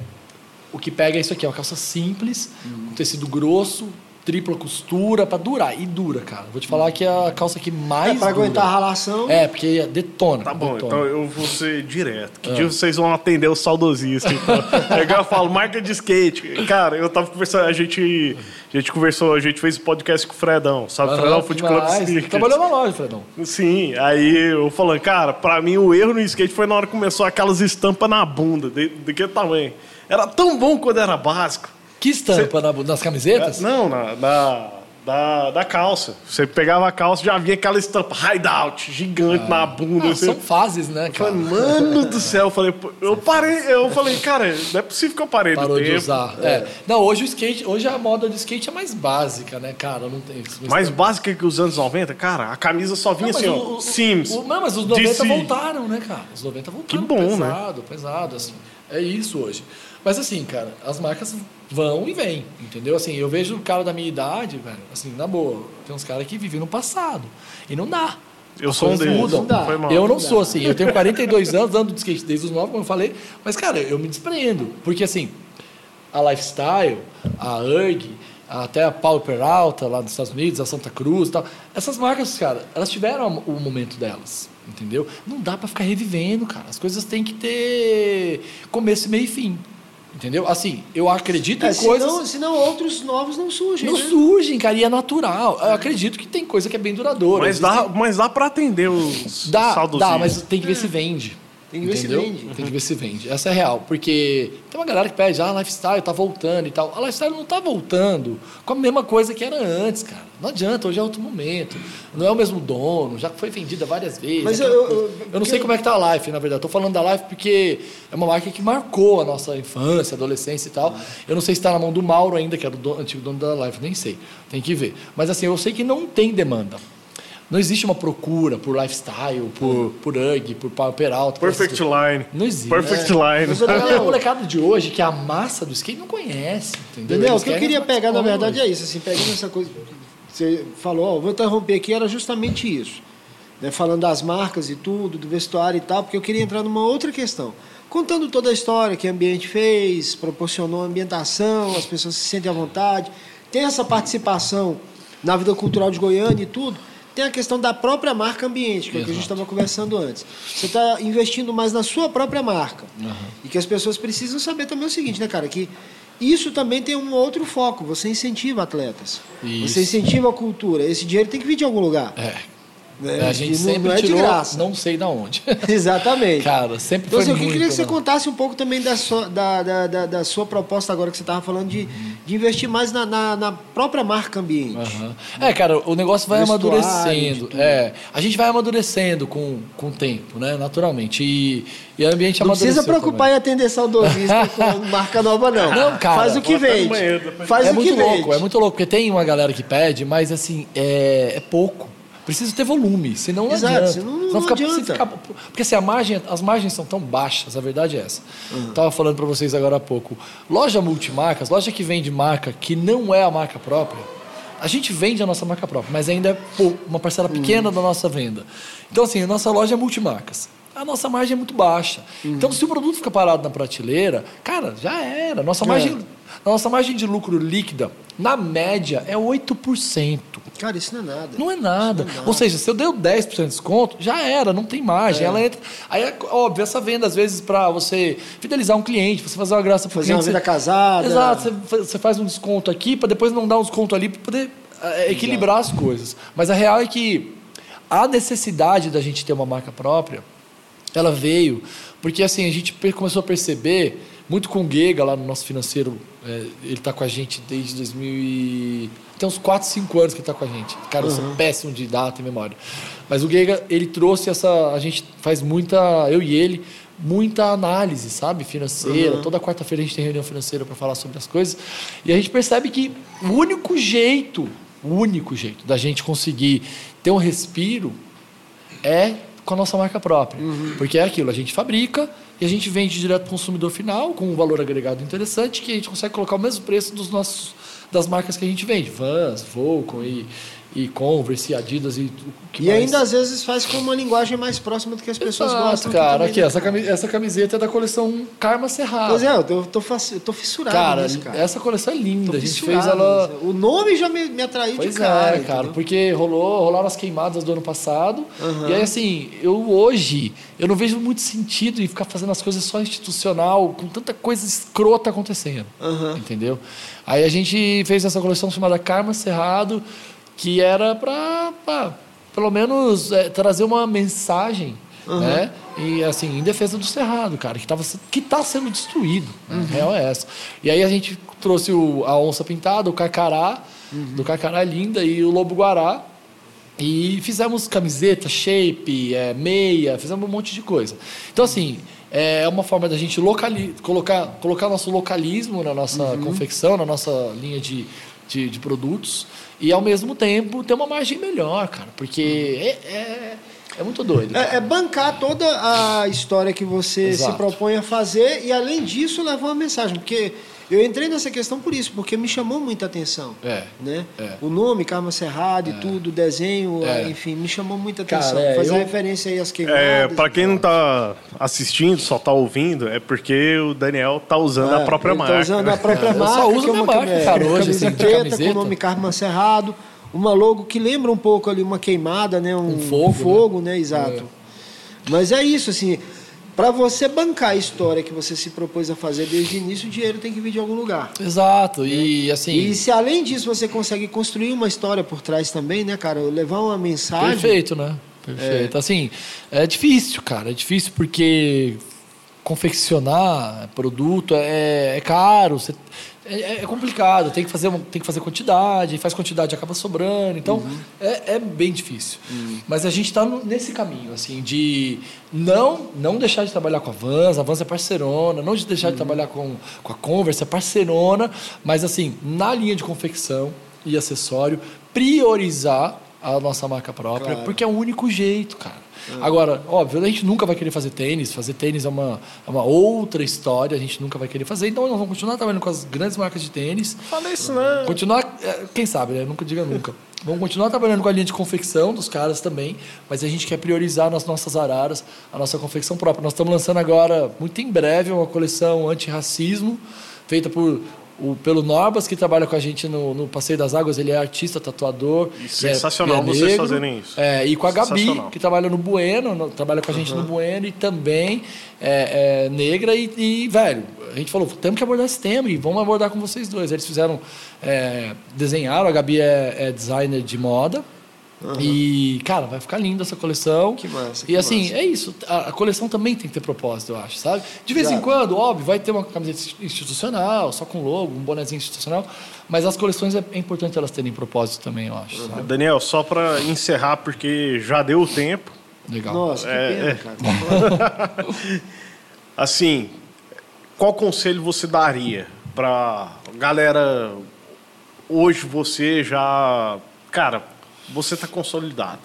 o que pega é isso aqui, é uma calça simples, Uhum. com tecido grosso, tripla costura, pra durar. E dura, cara. Vou te falar que é a calça que mais. É, pra dura. aguentar a ralação. É, porque detona. Tá bom, detona. então eu vou ser direto. Que dia vocês vão atender os saudosistas? Então. <laughs> é igual eu falo, marca de skate. Cara, eu tava conversando, a gente, a gente conversou, a gente fez podcast com o Fredão, sabe? Aham, Fredão Foot Club. Sneakers. Trabalhou na loja, Fredão. Sim, aí eu falando, cara, pra mim o erro no skate foi na hora que começou aquelas estampas na bunda, de, de que tamanho? Era tão bom quando era básico. Que estampa na- nas camisetas? Não, na, na- da, da calça. Você pegava a calça já havia aquela estampa hideout gigante na bunda. Ah, assim. são fases, né, Eu cara? falei, mano do céu, eu falei, eu parei, eu falei, cara, não é possível que eu parei Parou de tempo. usar. É. Não, hoje o skate, hoje a moda do skate é mais básica, né, cara? Não tem. Mais básica que os anos 90, cara, a camisa só vinha Não, assim, mas ó, o- o- Sims. o- não, mas os 90 DC. voltaram, né, cara? Os 90 voltaram. Que bom, né? pesado, pesado, assim. É isso hoje. Mas assim, cara, as marcas vão e vêm, entendeu? Assim, eu vejo o cara da minha idade, velho, assim, na boa, tem uns caras que vivem no passado. E não dá. Eu sou um deles. mudam. Não dá. Foi mal. Eu não sou assim. Eu tenho 42 anos, ando de skate desde os 9, como eu falei. Mas, cara, eu me despreendo. Porque, assim, a Lifestyle, a URG, até a Paulo Peralta, lá dos Estados Unidos, a Santa Cruz e tal. Essas marcas, cara, elas tiveram o momento delas. Entendeu? Não dá pra ficar revivendo, cara. As coisas têm que ter começo, meio e fim. Entendeu? Assim, eu acredito É, em coisas. senão, senão outros novos não surgem. Não né? surgem, cara, e é natural. Eu acredito que tem coisa que é bem duradoura. Mas dá, mas dá pra atender os Dá, dá, mas tem que ver se vende. Tem que ver se entendeu? vende. Tem que ver se vende. Essa é real. Porque tem uma galera que pede, ah, a lifestyle tá voltando e tal. A lifestyle não tá voltando com a mesma coisa que era antes, cara. Não adianta, hoje é outro momento. Não é o mesmo dono, já foi vendida várias vezes. Mas eu- eu- eu não sei como é que tá a Life, na verdade. Tô falando da Life porque é uma marca que marcou a nossa infância, adolescência e tal. Eu não sei se está na mão do Mauro ainda, que era o dono- antigo dono da Life, nem sei. Tem que ver. Mas assim, eu sei que não tem demanda. Não existe uma procura por lifestyle, por, por UGG, por Power Peralta. por Perfect. Line. Não existe. Perfect É. Line. Eu- <laughs> A molecada de hoje, que é a massa do skate, não conhece. Entendeu? O que eu queria pegar, na verdade, é isso. Assim, pegando essa coisa que você falou, ó, vou interromper aqui, era justamente isso. Né, falando das marcas e tudo, do vestuário e tal, porque eu queria entrar numa outra questão. Contando toda a história que o ambiente fez, proporcionou ambientação, as pessoas se sentem à vontade, tem essa participação na vida cultural de Goiânia e tudo. Tem a questão da própria marca ambiente, que é o que a gente estava conversando antes. Você está investindo mais na sua própria marca. E que as pessoas precisam saber também o seguinte, né, cara? Que isso também tem um outro foco. Você incentiva atletas. Isso. Você incentiva a cultura. Esse dinheiro tem que vir de algum lugar. É. né? A gente não- sempre não é de tirou, graça. não sei da onde. <laughs> Exatamente. Cara, sempre Então, foi assim, eu muito. queria que você né? contasse um pouco também da sua, da, da, da, da sua proposta agora que você estava falando de, de investir mais na, na, na própria marca ambiente. Aham. É, cara, o negócio vai Vestuário, de amadurecendo. É, a gente vai amadurecendo com, com o tempo, né? Naturalmente. E, e o ambiente Não precisa preocupar em atender saudosista <laughs> com marca nova, não. Não, cara. Faz o que vende. Faz é o muito que louco, vende. é muito louco, porque tem uma galera que pede, mas assim, é, é pouco. Precisa ter volume, senão não Exato, adianta. senão não- não fica- adianta. fica- porque assim, a margem, as margens são tão baixas, a verdade é essa. Uhum. Tava falando para vocês agora há pouco. Loja multimarcas, loja que vende marca que não é a marca própria, a gente vende a nossa marca própria, mas ainda é uma parcela Uhum. pequena da nossa venda. Então, assim, a nossa loja é multimarcas. A nossa margem é muito baixa. Uhum. Então, se o produto fica parado na prateleira, cara, já era. Nossa margem, a nossa margem de lucro líquida, na média, é 8%. Cara, isso não é nada. Não é nada. Não é nada. Ou seja, se eu dei o 10% de desconto, já era, não tem margem. Ela entra. Aí é óbvio, essa venda, às vezes, para você fidelizar um cliente, você fazer uma graça para Fazer uma cliente. vida você- casada. Exato, você, fa- você faz um desconto aqui para depois não dar um desconto ali para poder eh, equilibrar as coisas. Mas a real é que a necessidade da gente ter uma marca própria, ela veio porque assim a gente começou a perceber muito com o Gega lá no nosso financeiro, eh, ele está com a gente desde 2000 e... tem uns 4, 5 anos que ele está com a gente. Cara, eu sou péssimo de data e memória. Mas o Gega, ele trouxe essa, a gente faz muita, eu e ele, muita análise, sabe, financeira. Toda quarta-feira a gente tem reunião financeira para falar sobre as coisas. E a gente percebe que o único jeito, o único jeito da gente conseguir ter um respiro é com a nossa marca própria. Porque é aquilo, a gente fabrica e a gente vende direto para o consumidor final com um valor agregado interessante que a gente consegue colocar o mesmo preço dos nossos das marcas que a gente vende, Vans, Volcom e, e Converse, e Adidas e o que E mais. ainda às vezes faz com uma linguagem mais próxima do que as pessoas Exato, gostam. cara, aqui, né? essa, cami- essa camiseta é da coleção Karma Cerrado. Pois é, eu tô, eu tô fissurado cara, nisso, cara. essa coleção é linda. A gente fez ela. nisso. O nome já me, me atraiu Pois de cara. é, cara, entendeu? porque rolou, rolaram as queimadas do ano passado. E aí, assim, eu hoje, eu não vejo muito sentido em ficar fazendo as coisas só institucional, com tanta coisa escrota acontecendo. Aham. Entendeu? Aí a gente fez essa coleção chamada Karma Cerrado, que era pra, pelo menos, é, trazer uma mensagem. Né? E assim, em defesa do Cerrado, cara, que, tava, que tá sendo destruído. né? A real é essa. E aí a gente trouxe o, a onça pintada, o carcará, do carcará linda e o lobo guará. E fizemos camiseta, shape, é, meia, fizemos um monte de coisa. Então, assim, é uma forma da gente locali colocar, colocar nosso localismo na nossa Uhum. confecção, na nossa linha de, de, de produtos, e ao mesmo tempo ter uma margem melhor, cara, porque é, é, é muito doido. É, é bancar toda a história que você Exato. se propõe a fazer e, além disso, levar uma mensagem. Porque eu entrei nessa questão por isso, porque me chamou muita atenção. É, Né? é. O nome, Karma Cerrado e tudo, o desenho, É. enfim, me chamou muita Cara, atenção. é, Fazer eu- referência aí às queimadas. É, para quem não tá assistindo, só tá ouvindo, é porque o Daniel tá usando a É, própria marca. Tá usando a própria É, <laughs> eu marca. só uso que é minha uma marca, cara, é, hoje, camisa assim, preta camiseta. com o nome Karma Cerrado. Uma logo que lembra um pouco ali uma queimada, né? Um, Um fogo, um fogo, né? Exato. Mas é isso, assim. Para você bancar a história que você se propôs a fazer desde o início, o dinheiro tem que vir de algum lugar. Exato, e assim... E se além disso você consegue construir uma história por trás também, né, cara? Levar uma mensagem. Perfeito, né? Perfeito. Assim, é difícil, cara. É difícil porque confeccionar produto é, é caro. você- é, é complicado. Tem que, fazer, tem que fazer quantidade. Faz quantidade acaba sobrando. Então, é, é bem difícil. Mas a gente está nesse caminho, assim, de não, não deixar de trabalhar com a Vans. A Vans é parceirona. Não de deixar de trabalhar com, com a Converse. É parceirona. Mas, assim, na linha de confecção e acessório, priorizar a nossa marca própria, Claro. porque é o único jeito, cara. Agora, óbvio, a gente nunca vai querer fazer tênis, fazer tênis é uma, é uma outra história, a gente nunca vai querer fazer, então nós vamos continuar trabalhando com as grandes marcas de tênis, Fala isso, né? continuar, é, quem sabe, né? Nunca diga nunca. <laughs> Vamos continuar trabalhando com a linha de confecção dos caras também, mas a gente quer priorizar nas nossas araras, a nossa confecção própria. Nós estamos lançando agora, muito em breve, uma coleção antirracismo, feita por o, pelo Norbas, que trabalha com a gente no, no Passeio das Águas, ele é artista, tatuador. E é- sensacional é vocês negro. fazerem isso. É, e com a Gabi, que trabalha no Bueno, no- trabalha com a gente no Bueno e também é, é negra. E, e, velho, a gente falou, temos que abordar esse tema e vamos abordar com vocês dois. Eles fizeram, é, desenharam, a Gabi é, é designer de moda. E, cara, vai ficar linda essa coleção. Que massa, E que assim, massa. é isso. A, coleção também tem que ter propósito, eu acho, sabe? De vez em quando, óbvio, vai ter uma camiseta institucional, só com logo, um bonezinho institucional. Mas as coleções é, é importante elas terem propósito também, eu acho. sabe? Daniel, só para encerrar, porque já deu o tempo. Legal. Nossa, que É, pena, é. cara. <laughs> Assim, qual conselho você daria para galera? Hoje você já, cara, você está consolidado.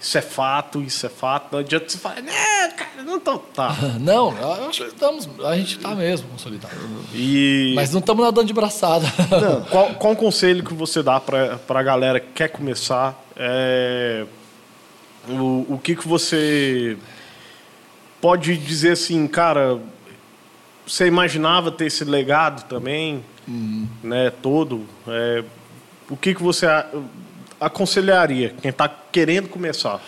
Isso é fato, isso é fato. Não adianta você falar, né, cara, não tô, tá. <laughs> Não, eu acho que estamos, a gente está mesmo consolidado. E Mas não estamos nadando de braçada. <laughs> qual, qual o conselho que você dá para a galera que quer começar? É, o, o que, que você pode dizer assim, cara, você imaginava ter esse legado também, né, todo? É, o que, que você aconselharia quem está querendo começar?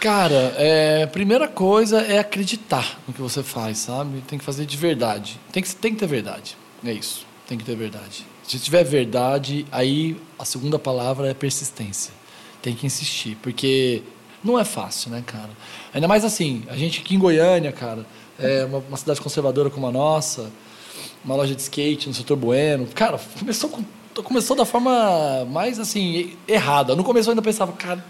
Cara, é, primeira coisa é acreditar no que você faz, sabe? Tem que fazer de verdade. Tem que, tem que ter verdade. É isso. Tem que ter verdade. Se tiver verdade, aí a segunda palavra é persistência. Tem que insistir, porque não é fácil, né, cara? Ainda mais assim, a gente aqui em Goiânia, cara, é uma, uma cidade conservadora como a nossa, uma loja de skate no setor bueno. Cara, começou com começou da forma mais assim errada. No começo eu ainda pensava, cara,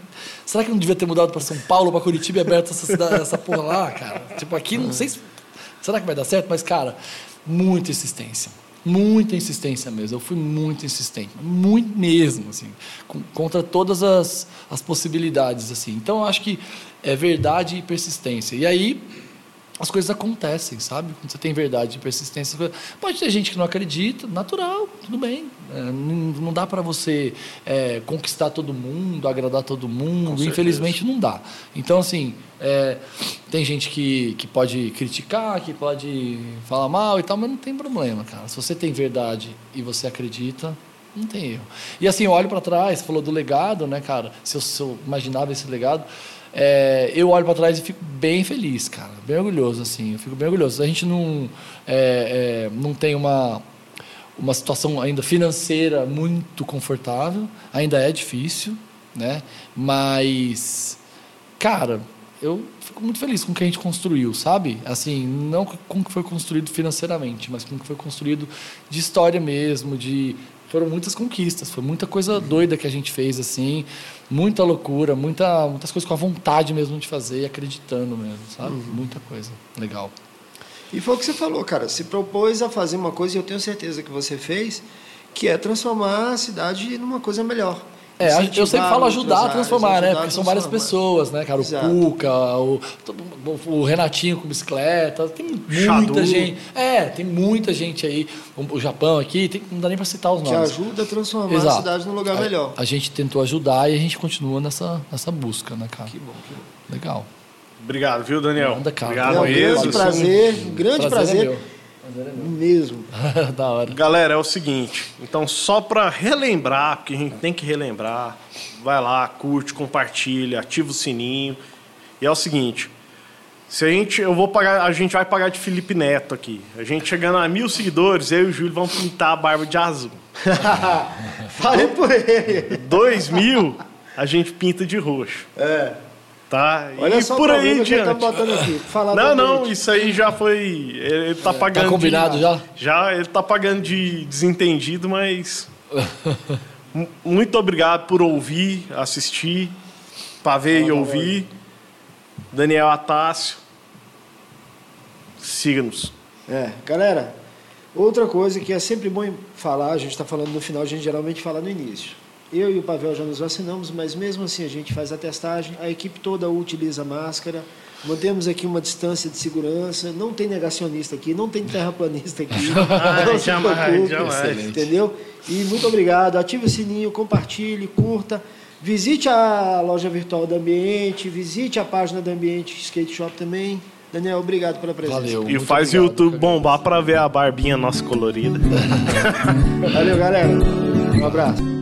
será que não devia ter mudado para São Paulo, para Curitiba e aberto essa cidade, <laughs> essa porra lá, cara? Tipo aqui, não sei se será que vai dar certo, mas cara, muita insistência. Muita insistência mesmo. Eu fui muito insistente, muito mesmo, assim, com- contra todas as, as possibilidades, assim. Então, eu acho que é verdade e persistência. E aí, as coisas acontecem, sabe? Quando você tem verdade e persistência. Pode ter gente que não acredita, natural, tudo bem. É, não, dá para você é, conquistar todo mundo, agradar todo mundo. Infelizmente não dá. Então, assim, é, tem gente que, que pode criticar, que pode falar mal e tal, mas não tem problema, cara. Se você tem verdade e você acredita, não tem erro. E assim, eu olho para trás, falou do legado, né, cara? Se eu, se eu imaginava esse legado, é, eu olho para trás e fico bem feliz, cara. Bem orgulhoso, assim. Eu fico bem orgulhoso. A gente não, é, é, não tem uma, uma situação ainda financeira muito confortável. Ainda é difícil, né? Mas, cara, eu fico muito feliz com o que a gente construiu, sabe? Assim, não com o que foi construído financeiramente, mas com o que foi construído de história mesmo, de foram muitas conquistas, foi muita coisa doida que a gente fez assim, muita loucura, muita, muitas coisas com a vontade mesmo de fazer, e acreditando mesmo, sabe? Muita coisa legal. E foi o que você falou, cara. Se propôs a fazer uma coisa, e eu tenho certeza que você fez, que é transformar a cidade numa coisa melhor. É, eu sempre falo ajudar a áreas, transformar, né? ajudar Porque são várias pessoas, né, cara? O Exato. Cuca, o, todo- o- Renatinho com bicicleta, tem muita Xadu. gente. É, tem muita gente aí. O, Japão aqui, tem- não dá nem pra citar os Que nomes. ajuda a transformar Exato. a cidade num lugar A- melhor. A, gente tentou ajudar e a gente continua nessa, nessa busca, né, cara? Que bom, que bom. Legal. Obrigado, viu, Daniel? Manda, cara. Obrigado É um mesmo. grande assim. prazer, um grande prazer, é meu. Prazer é mesmo. <laughs> da hora. Galera, é o seguinte, então só para relembrar, porque a gente tem que relembrar, vai lá, curte, compartilha, ativa o sininho. E é o seguinte, se a gente, eu vou pagar, a gente vai pagar de Felipe Neto aqui. A gente chegando a mil seguidores, eu e o Júlio vamos pintar a barba de azul. <laughs> Falei por ele. Dois mil, a gente pinta de roxo, É. tá? Olha e só por aí tá diante. Falar Não, não, noite. isso aí já foi. Ele tá pagando. Tá combinado de- já? Já, ele tá pagando de desentendido, mas. <laughs> Muito obrigado por ouvir, assistir, para ver e ouvir. Daniel Atácio. Siga-nos. É, galera, outra coisa que é sempre bom falar, a gente está falando no final, a gente geralmente fala no início. Eu e o Pavel já nos vacinamos, mas mesmo assim a gente faz a testagem, a equipe toda utiliza máscara, mantemos aqui uma distância de segurança, não tem negacionista aqui, não tem terraplanista aqui. <laughs> não se jamais, preocupe, jamais. Entendeu? E muito obrigado. Ative o sininho, compartilhe, curta. Visite a loja virtual do Ambiente, visite a página do Ambiente Skate Shop também. Daniel, obrigado pela presença. Valeu. E faz o YouTube bombar para ver a barbinha nossa colorida. Valeu, galera. Um abraço.